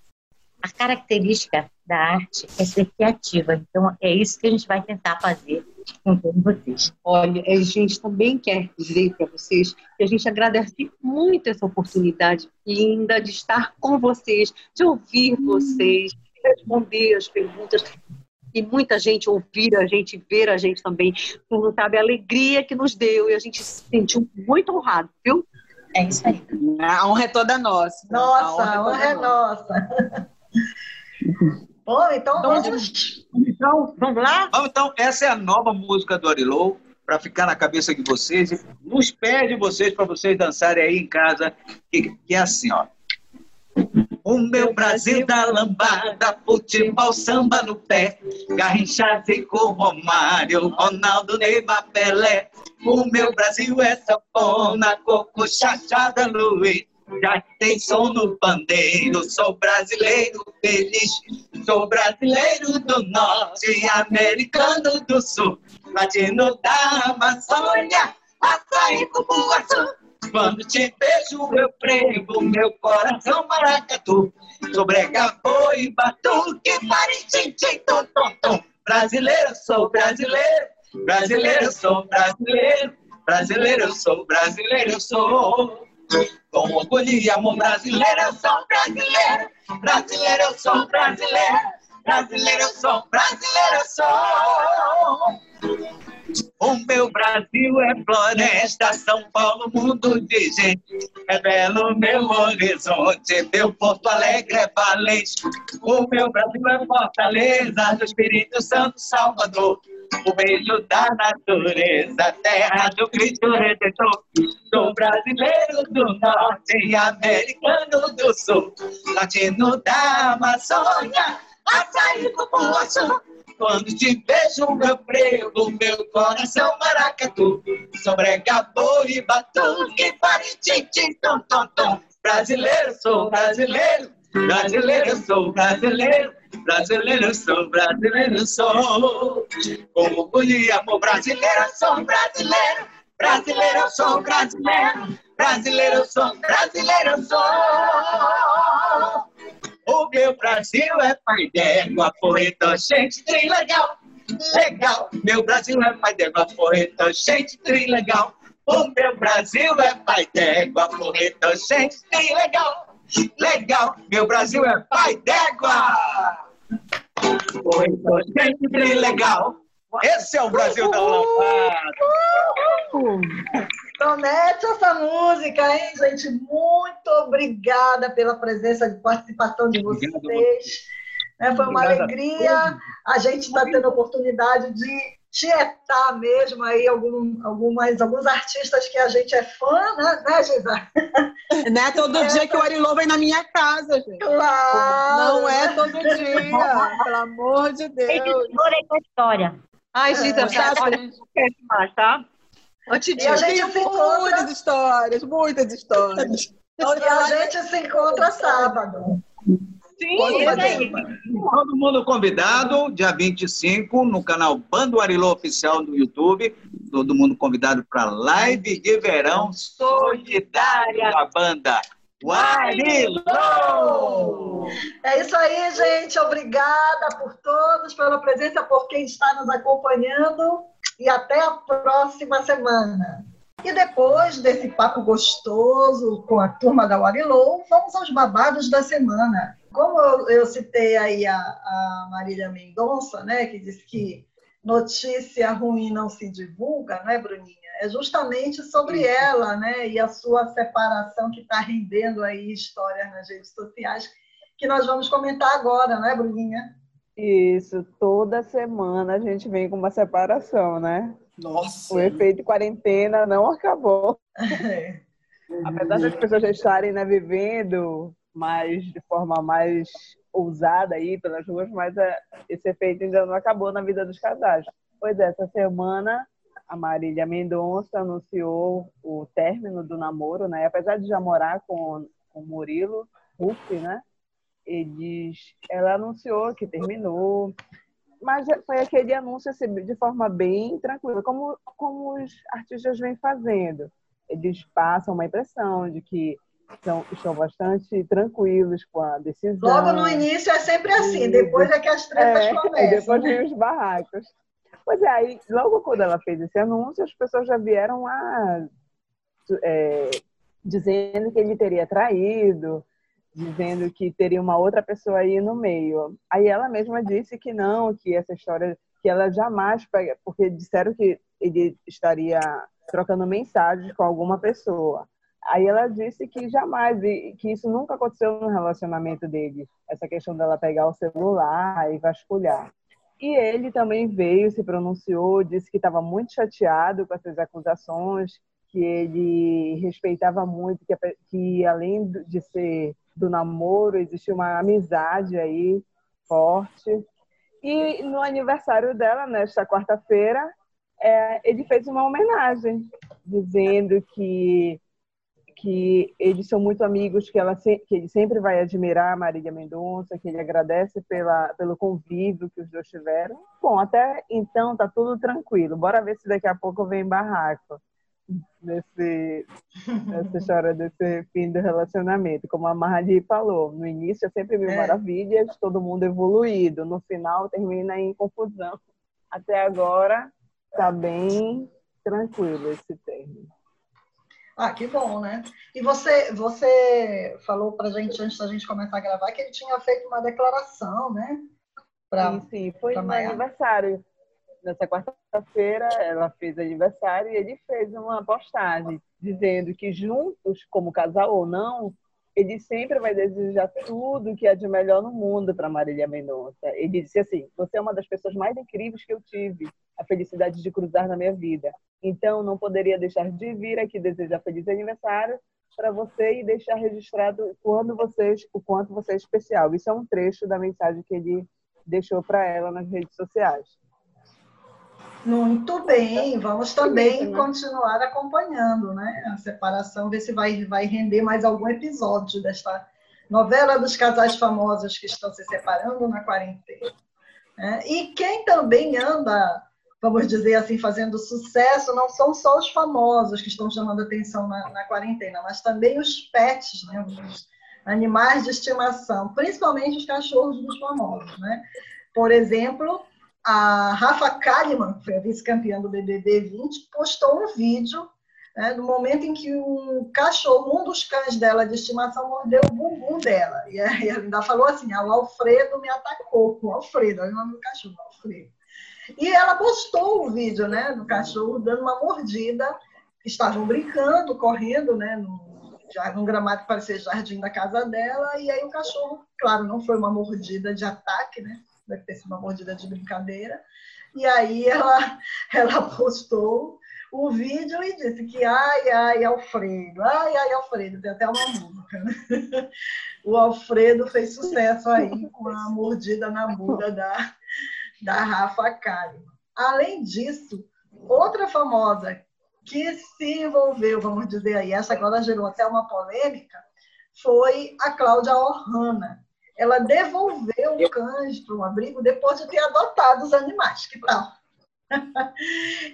a característica da arte é ser criativa. Então, é isso que a gente vai tentar fazer com todos vocês. Olha, a gente também quer dizer para vocês que a gente agradece muito essa oportunidade linda de estar com vocês, de ouvir vocês, de responder as perguntas e muita gente ouvir a gente, ver a gente também. Tu não sabe a alegria que nos deu e a gente se sentiu muito honrado, viu? É isso aí. A honra é toda nossa. Nossa, a honra, é, a honra é nossa. Bom, então, então vamos... Então, vamos lá? Vamos, então, essa é a nova música do Arilou, para ficar na cabeça de vocês e nos pés de vocês, para vocês dançarem aí em casa, que, que é assim, ó. O meu Brasil da lambada, futebol, samba no pé, Garrincha, Zico, Romário, Ronaldo, Neymar, Pelé. O meu Brasil é sanfona, coco, chachada, Luiz. Já tem som no pandeiro, sou brasileiro feliz. Sou brasileiro do norte, americano do sul, latino da Amazônia, açaí, cupuaçu. Quando te vejo, eu prego meu coração maracatu. Brega, boi, batuque, maritim, tom, tom, tom. Brasileiro, sou brasileiro. Brasileiro, sou brasileiro. Brasileiro, sou brasileiro, sou. Com orgulho e amor brasileiro, eu sou brasileiro. Brasileiro, eu sou brasileiro. Brasileiro, eu sou brasileiro, eu sou. O meu Brasil é floresta, São Paulo, mundo de gente. É belo meu horizonte, meu Porto Alegre é valente. O meu Brasil é fortaleza do Espírito Santo Salvador. O beijo da natureza, terra do Cristo Redentor. Sou brasileiro do norte americano do sul, latino da Amazônia, açaí, cupuaçu. Quando te vejo, meu prego, meu coração maracatu. Sobrega boi, batuque, paritim, tom, tom, tom. Brasileiro, sou brasileiro. Brasileiro, sou brasileiro. Brasileiro, sou brasileiro, sou. Com orgulho e amor brasileiro, sou brasileiro. Brasileiro, sou brasileiro. Brasileiro, sou brasileiro, sou. O meu Brasil é pai d'égua, poeta, gente, tem legal. Legal, meu Brasil é pai d'égua, poeta, gente, tem legal. O meu Brasil é pai d'égua, poeta, gente, tem legal. Legal, meu Brasil é pai d'égua. Poeta, gente, tem legal. Esse é o Brasil da Lambada. Promete essa música, hein, gente? Muito obrigada pela presença e participação de vocês. É, foi uma alegria. A gente está tendo a oportunidade de tietar mesmo aí algum, algumas, alguns artistas que a gente é fã, né, né Gisele? Não é todo dia que o Arilô vem na minha casa, gente. Claro! Não é todo dia, pelo amor de Deus. Editora com história. Ai, Gita, É, não quer mais, tá? Antes E a gente se encontra, Muitas histórias, muitas histórias. e a gente se encontra sábado. sim, é. Todo mundo convidado, dia 25, no canal Bando Arilô Oficial no YouTube. Todo mundo convidado para a live de verão solidária da banda Arilô! É isso aí, gente. Obrigada por todos, pela presença, por quem está nos acompanhando. E até a próxima semana. E depois desse papo gostoso com a turma da Warilou, vamos aos babados da semana. Como eu, eu citei aí a, a Marília Mendonça, né, que disse que notícia ruim não se divulga, né, Bruninha? É justamente sobre ela, né, e a sua separação que está rendendo aí histórias nas redes sociais, que nós vamos comentar agora, né, Bruninha? Isso, toda semana a gente vem com uma separação, né? Nossa. O efeito quarentena não acabou. É. Apesar das pessoas já estarem né, vivendo mais de forma mais ousada aí pelas ruas, mas é, esse efeito ainda não acabou na vida dos casais. Pois é, essa semana a Marília Mendonça anunciou o término do namoro, né? Apesar de já morar com, com o Murilo Huff, né? Eles, ela anunciou que terminou, mas foi aquele anúncio assim, de forma bem tranquila, como, como os artistas vêm fazendo. Eles passam uma impressão de que são, estão bastante tranquilos com a decisão. Logo no início é sempre assim, depois é que as tretas É, começam. e depois né? vem os barracos. Pois é, aí, logo quando ela fez esse anúncio, as pessoas já vieram lá é, dizendo que ele teria traído, dizendo que teria uma outra pessoa aí no meio. Aí ela mesma disse que não, que essa história, que ela jamais, porque disseram que ele estaria trocando mensagens com alguma pessoa. Aí ela disse que jamais, que isso nunca aconteceu no relacionamento dele, essa questão dela pegar o celular e vasculhar. E ele também veio, se pronunciou, disse que estava muito chateado com essas acusações, que ele respeitava muito, que, que além de ser do namoro, existia uma amizade aí forte. E no aniversário dela, nesta quarta-feira, é, ele fez uma homenagem, dizendo que que eles são muito amigos, que, ela se- que ele sempre vai admirar a Marília Mendonça, que ele agradece pela, pelo convívio que os dois tiveram. Bom, até então tá tudo tranquilo. Bora ver se daqui a pouco vem barraco nesse, nessa história desse fim do relacionamento. Como a Marli falou, no início é sempre mil É. maravilhas, todo mundo evoluído. No final termina em confusão. Até agora tá bem tranquilo esse término. Ah, que bom, né? E você, você falou pra gente, antes da gente começar a gravar, que ele tinha feito uma declaração, né? Pra... Sim, sim, foi no Maiara. aniversário. Nessa quarta-feira, ela fez aniversário e ele fez uma postagem dizendo que juntos, como casal ou não, ele sempre vai desejar tudo que é de melhor no mundo para Marília Mendonça. Ele disse assim: Você é uma das pessoas mais incríveis que eu tive, a felicidade de cruzar na minha vida. Então, não poderia deixar de vir aqui desejar feliz aniversário para você e deixar registrado quando vocês, o quanto você é especial. Isso é um trecho da mensagem que ele deixou para ela nas redes sociais. Muito bem, vamos também continuar acompanhando, né? A separação, ver se vai, vai render mais algum episódio desta novela dos casais famosos que estão se separando na quarentena. né? E quem também anda, vamos dizer assim, fazendo sucesso, não são só os famosos que estão chamando atenção na, na quarentena, mas também os pets, né? Os animais de estimação, principalmente os cachorros dos famosos, né? Por exemplo, a Rafa Kalimann, foi a vice-campeã do BBB 20, postou um vídeo né, no momento em que um cachorro, um dos cães dela de estimação, mordeu o bumbum dela. E ela ainda falou assim: ah, o Alfredo me atacou. O Alfredo, olha o nome do cachorro, Alfredo. E ela postou o vídeo né, do cachorro dando uma mordida. Estavam brincando, correndo, né, no, já num gramado que parecia jardim da casa dela. E aí o cachorro, claro, não foi uma mordida de ataque, né? Deve ter sido uma mordida de brincadeira, E aí ela, ela postou o vídeo e disse que ai, ai, Alfredo, ai, ai, Alfredo, tem até uma música. Né? O Alfredo fez sucesso aí com a mordida na bunda da, da Rafa Kalimann. Além disso, outra famosa que se envolveu, vamos dizer aí, essa agora gerou até uma polêmica, foi a Cláudia Ohana. Ela devolveu o cães para o abrigo depois de ter adotado os animais. Que tal?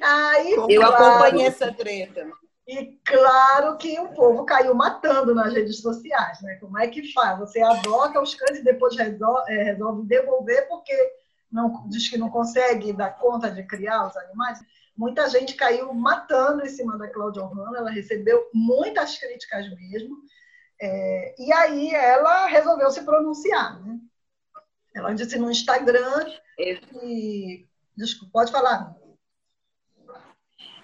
Aí, Eu claro, acompanhei essa treta. E claro que o povo caiu matando nas redes sociais, né? Como é que faz? Você adota os cães e depois resolve, é, resolve devolver porque não, diz que não consegue dar conta de criar os animais. Muita gente caiu matando em cima da Cláudia Ohana, ela recebeu muitas críticas mesmo. É, e aí ela resolveu se pronunciar. Né? Ela disse no Instagram e Desculpa, pode falar.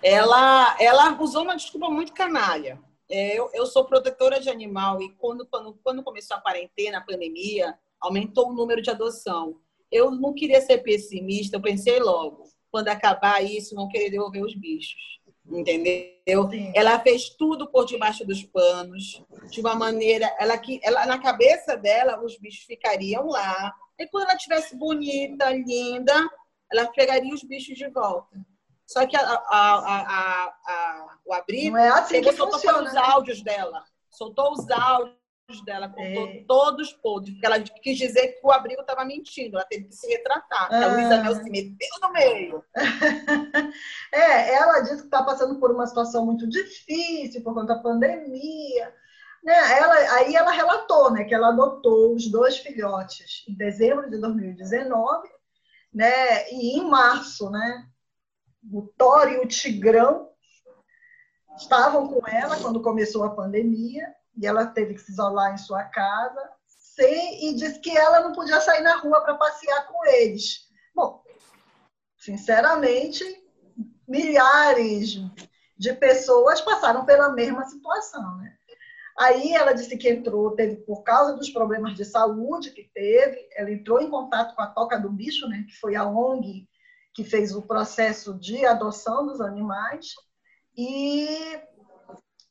Ela, ela usou uma desculpa muito canalha. É, eu, eu sou protetora de animal e quando, quando, quando começou a quarentena, a pandemia, aumentou o número de adoção. Eu não queria ser pessimista, eu pensei logo, quando acabar isso, não querer devolver os bichos. Entendeu? Sim. Ela fez tudo por debaixo dos panos, de uma maneira. Ela, ela, na cabeça dela, os bichos ficariam lá. E quando ela estivesse bonita, linda, ela pegaria os bichos de volta. Só que a, a, a, a o abrigo Não é assim que soltou funciona, os né? áudios dela. Soltou os áudios dela, contou é. todos podres. Porque ela quis dizer que o abrigo estava mentindo. Ela teve que se retratar. Ah. A Luísa Mel se meteu no meio. é, ela disse que está passando por uma situação muito difícil por conta da pandemia. Né? Ela, aí ela relatou né, que ela adotou os dois filhotes em dezembro de 2019 né? E em março, né? O Thor e o Tigrão estavam com ela quando começou a pandemia e ela teve que se isolar em sua casa sem, e disse que ela não podia sair na rua para passear com eles. Bom, sinceramente, milhares de pessoas passaram pela mesma situação, né? Aí ela disse que entrou, teve por causa dos problemas de saúde que teve, ela entrou em contato com a Toca do Bicho, né, que foi a ONG que fez o processo de adoção dos animais, e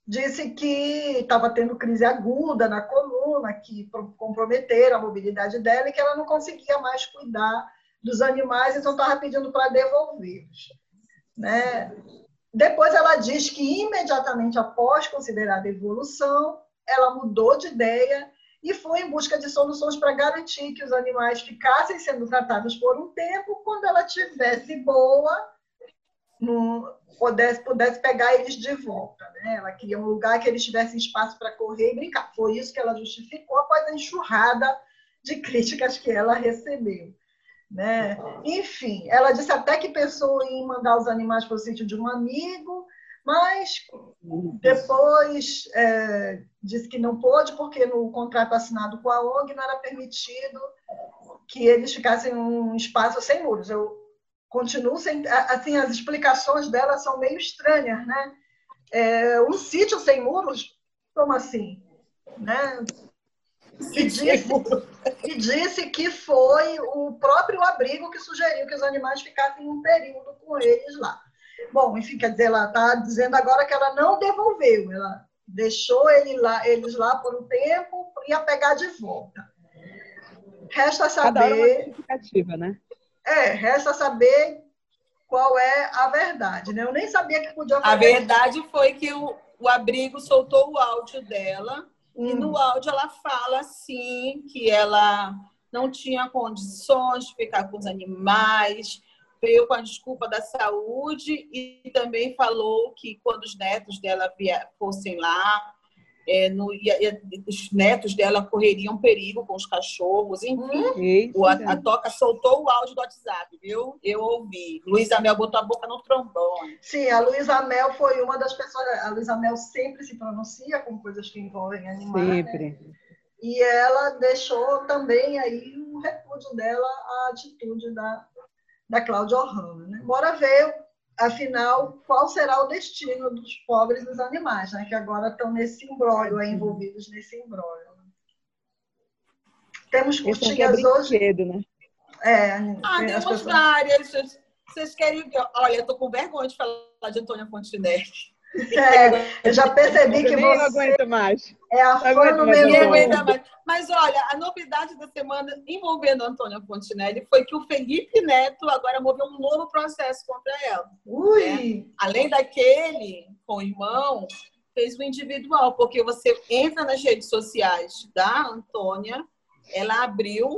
disse que estava tendo crise aguda na coluna, que comprometeram a mobilidade dela e que ela não conseguia mais cuidar dos animais, então estava pedindo para devolvê-los. Né? Depois ela diz que imediatamente após considerar a evolução, ela mudou de ideia e foi em busca de soluções para garantir que os animais ficassem sendo tratados por um tempo, quando ela tivesse boa, no, pudesse, pudesse pegar eles de volta. Né? Ela queria um lugar que eles tivessem espaço para correr e brincar. Foi isso que ela justificou após a enxurrada de críticas que ela recebeu. Né? Enfim, ela disse até que pensou em mandar os animais para o sítio de um amigo, mas depois é, disse que não pôde, porque no contrato assinado com a ONG não era permitido que eles ficassem em um espaço sem muros. Eu continuo sem. Assim, as explicações dela são meio estranhas, né? É, um sítio sem muros? Como assim? Né? E disse, e disse que foi o próprio abrigo que sugeriu que os animais ficassem um período com eles lá. Bom, enfim, quer dizer, ela está dizendo agora que ela não devolveu, ela deixou ele lá, eles lá por um tempo e ia pegar de volta. Resta saber. Cada né? É, resta saber qual é a verdade, né? Eu nem sabia que podia fazer. A verdade foi que o, o abrigo soltou o áudio dela Hum. E no áudio ela fala assim que ela não tinha condições de ficar com os animais, veio com a desculpa da saúde e também falou que quando os netos dela fossem lá, é, no, e, e, os netos dela correriam perigo com os cachorros, enfim. O, a, a, Toca soltou o áudio do WhatsApp, viu? Eu ouvi. Luísa Mel botou a boca no trombone. Sim, a Luísa Mel foi uma das pessoas. A Luísa Mel sempre se pronuncia com coisas que envolvem animais. Né? Sempre. Né? E ela deixou também aí o repúdio dela à atitude da, da Cláudia Ohana. Né? Bora ver afinal, qual será o destino dos pobres dos animais, né? que agora estão nesse embrólio, envolvidos nesse embrólio. Temos curtinhas é hoje. Né? É, ah, temos pessoas... várias. Vocês querem ver? Olha, eu tô com vergonha de falar de Antônia Fontinelli. É, eu já percebi que Eu nem não você aguento mais. É a fã aguento mais número um. aguenta. Mas olha, a novidade da semana envolvendo a Antônia Fontinelli foi que o Felipe Neto agora moveu um novo processo contra ela. Ui! Além daquele com o irmão, fez o individual, porque você entra nas redes sociais da Antônia, ela abriu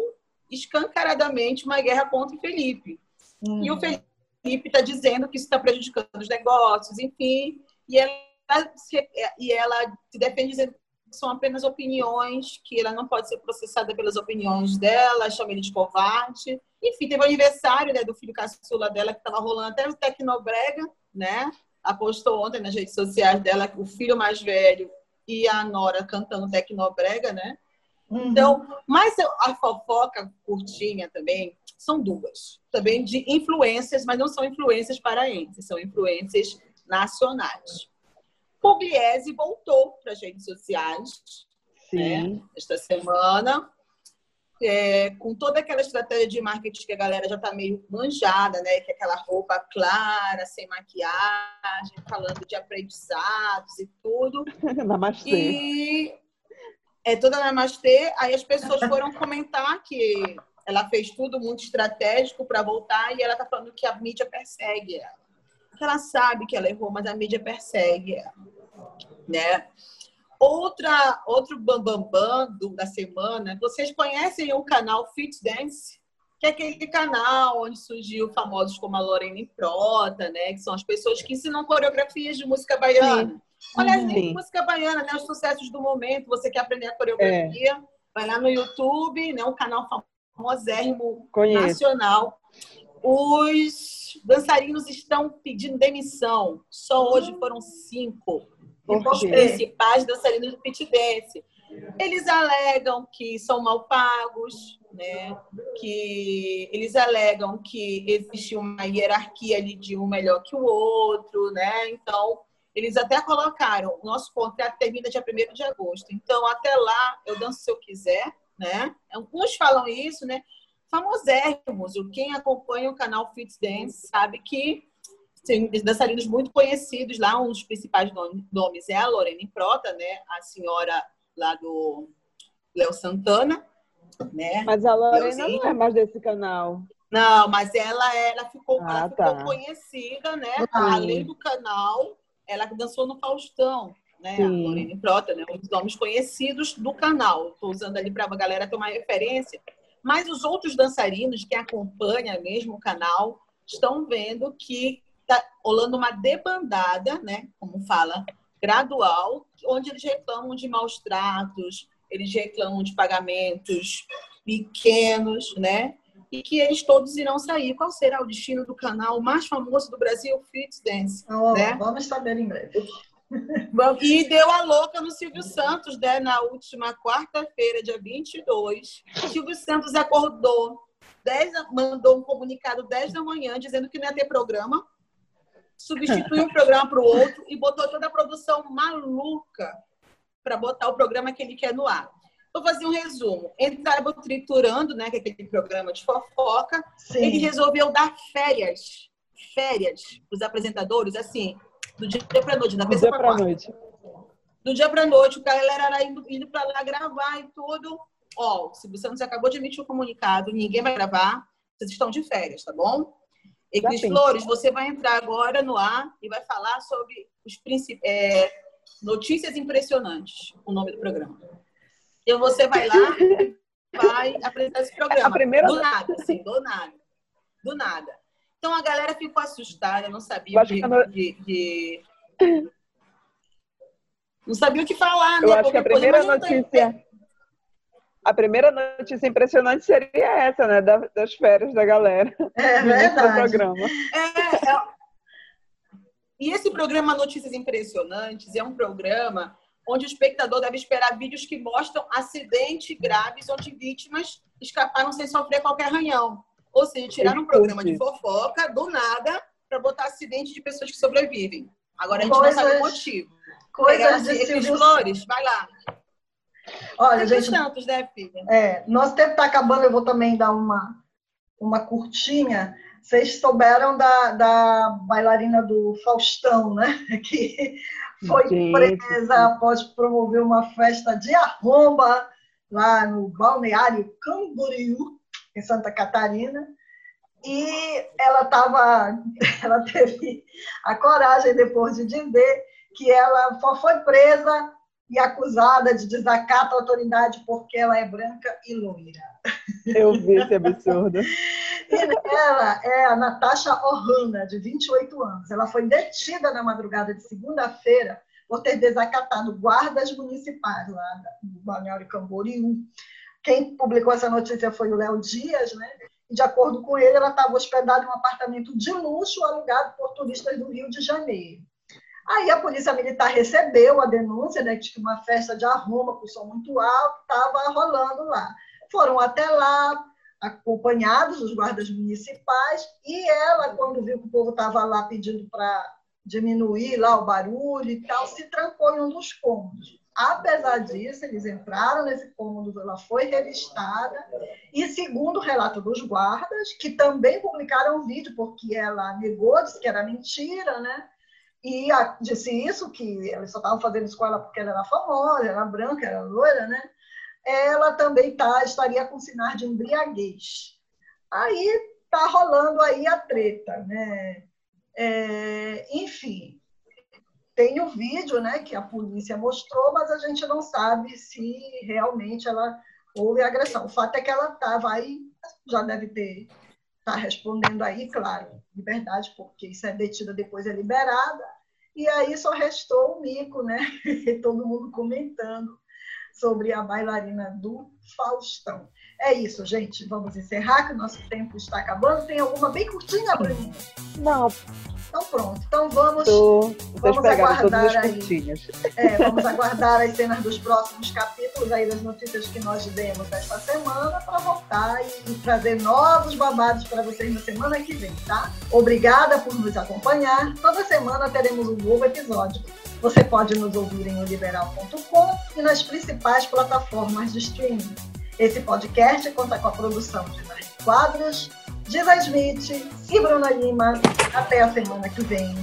escancaradamente uma guerra contra o Felipe. Hum. E o Felipe está dizendo que isso está prejudicando os negócios, enfim. E ela, se, e ela se defende dizendo são apenas opiniões, que ela não pode ser processada pelas opiniões dela, chama ele de covarde. Enfim, teve o aniversário né, do filho caçula dela, que estava rolando até o Tecnobrega, né? Apostou ontem nas redes sociais dela o filho mais velho e a Nora cantando Tecnobrega, né? Uhum. Então, mas a fofoca curtinha também são duas. Também de influências, mas não são influências paraenses, são influências nacionais. Pugliese voltou para as redes sociais Sim. esta semana, é, com toda aquela estratégia de marketing que a galera já está meio manjada, né? Que é aquela roupa clara, sem maquiagem, falando de aprendizados e tudo. Namastê. E é toda namastê. Aí as pessoas foram comentar que ela fez tudo muito estratégico para voltar e ela tá falando que a mídia persegue ela. Que ela sabe que ela errou, mas a mídia persegue ela, né? Outra, outro bambambam bam, bam da semana, vocês conhecem o canal Fit Dance? Que é aquele canal onde surgiu famosos como a Lorena Prota, né? Que são as pessoas que ensinam coreografias de música baiana. Olha, Sim. música baiana, né? Os sucessos do momento. Você quer aprender a coreografia? Vai lá no YouTube, né? Um canal famosérrimo Conheço. nacional. Os dançarinos estão pedindo demissão. Só hoje foram cinco. Os principais dançarinos do pit dance. Eles alegam que são mal pagos, né? que eles alegam que existe uma hierarquia ali de um melhor que o outro, né? Então, eles até colocaram, o nosso contrato termina dia 1 de agosto. Então, até lá, eu danço se eu quiser, né? Alguns falam isso, né? Famosérrimos. Quem acompanha o canal Fit Dance sabe que tem dançarinos muito conhecidos lá. Um dos principais nome- nomes é a Lorena Prota, né? A senhora lá do Léo Santana, né? Mas a Lorena Leozinho. não é mais desse canal. Não, mas ela, ela, ficou, Ah, ela ficou tá. conhecida, né? Sim. Além do canal, ela dançou no Faustão, né? A Sim. Lorena Prota, né? Um dos nomes conhecidos do canal. Estou usando ali para a galera ter uma referência. Mas os outros dançarinos que acompanham mesmo o canal estão vendo que está rolando uma debandada, né? Como fala, gradual, onde eles reclamam de maus tratos, eles reclamam de pagamentos pequenos, né? E que eles todos irão sair. Qual será o destino do canal mais famoso do Brasil, Fit Dance? Então, né? Vamos saber em breve. E deu a louca no Silvio Santos, né? Na última quarta-feira, dia 22. Silvio Santos acordou, 10, da- mandou um comunicado 10 da manhã dizendo que não ia ter programa, substituiu um programa para o outro e botou toda a produção maluca para botar o programa que ele quer no ar. Vou fazer um resumo. Entraram triturando, né? Que é aquele programa de fofoca. Ele Sim. resolveu dar férias, férias para os apresentadores, assim, do dia para noite, da Do terça dia para noite. do dia para noite, o galera era indo, indo para lá gravar e tudo. Ó, o Silvio Santos acabou de emitir um comunicado, ninguém vai gravar, vocês estão de férias, tá bom? E Cris. Flores, você vai entrar agora no ar e vai falar sobre os princip... é, notícias impressionantes, o nome do programa. E você vai lá e vai apresentar esse programa. A primeira- Do nada, assim, do nada. Do nada. Então a galera ficou assustada, não sabia de, de- de- Não sabia o que falar, né? Eu acho que a primeira não tem- notícia. A primeira notícia impressionante seria essa, né? da- Das férias da galera. É verdade. programa. É, é- E esse programa Notícias Impressionantes é um programa onde o espectador deve esperar vídeos que mostram acidentes graves onde vítimas escaparam sem sofrer qualquer arranhão. Ou seja, tiraram um programa de fofoca do nada para botar acidente de pessoas que sobrevivem. Agora a gente não sabe o Coisas- motivo. Coisas de Cris Silvio Flores, vai lá. Olha, gente, Santos, né, filha? É, nosso tempo está acabando, eu vou também dar uma, uma curtinha, Vocês souberam da, da bailarina do Faustão, né? Que foi Gente. presa após promover uma festa de arromba lá no balneário Camboriú, em Santa Catarina. E ela tava, ela teve a coragem depois de dizer que ela só foi presa e acusada de desacato à autoridade porque ela é branca e loira. Eu vi esse absurdo. E ela é a Natasha Ohana, de 28 anos. Ela foi detida na madrugada de segunda-feira por ter desacatado guardas municipais lá no Balneário Camboriú. Quem publicou essa notícia foi o Léo Dias, né? E, de acordo com ele, ela estava hospedada em um apartamento de luxo alugado por turistas do Rio de Janeiro. Aí a polícia militar recebeu a denúncia né, de que uma festa de arruma com som muito alto estava rolando lá. Foram até lá, acompanhados dos guardas municipais, e ela, quando viu que o povo estava lá pedindo para diminuir lá o barulho e tal, se trancou em um dos cômodos. Apesar disso, eles entraram nesse cômodo, ela foi revistada, e segundo o relato dos guardas, que também publicaram o vídeo, porque ela negou, disse que era mentira, né? E a, disse isso, que eles só estavam fazendo ela porque ela era famosa, era branca, era loira, né? Ela também tá, estaria com sinais de embriaguez. Aí tá rolando aí a treta, né? É, enfim, tem o vídeo, né, que a polícia mostrou, mas a gente não sabe se realmente ela houve agressão. O fato é que ela estava aí, já deve ter está respondendo aí, claro, liberdade, porque isso é detida, depois é liberada. E aí só restou o mico, né? Todo mundo comentando sobre a bailarina do Faustão. É isso, gente. Vamos encerrar, que o nosso tempo está acabando. Tem alguma bem curtinha, Bruninha? Não, Então pronto. Então vamos, tô... vamos aguardar as aí. curtinhas. é, vamos aguardar as cenas dos próximos capítulos aí das notícias que nós demos esta semana para voltar e, e trazer novos babados para vocês na semana que vem, tá? Obrigada por nos acompanhar. Toda semana teremos um novo episódio. Você pode nos ouvir em oliberal.com e nas principais plataformas de streaming. Esse podcast conta com a produção de Maria Quadros, Diva Smith e Bruna Lima. Até a semana que vem.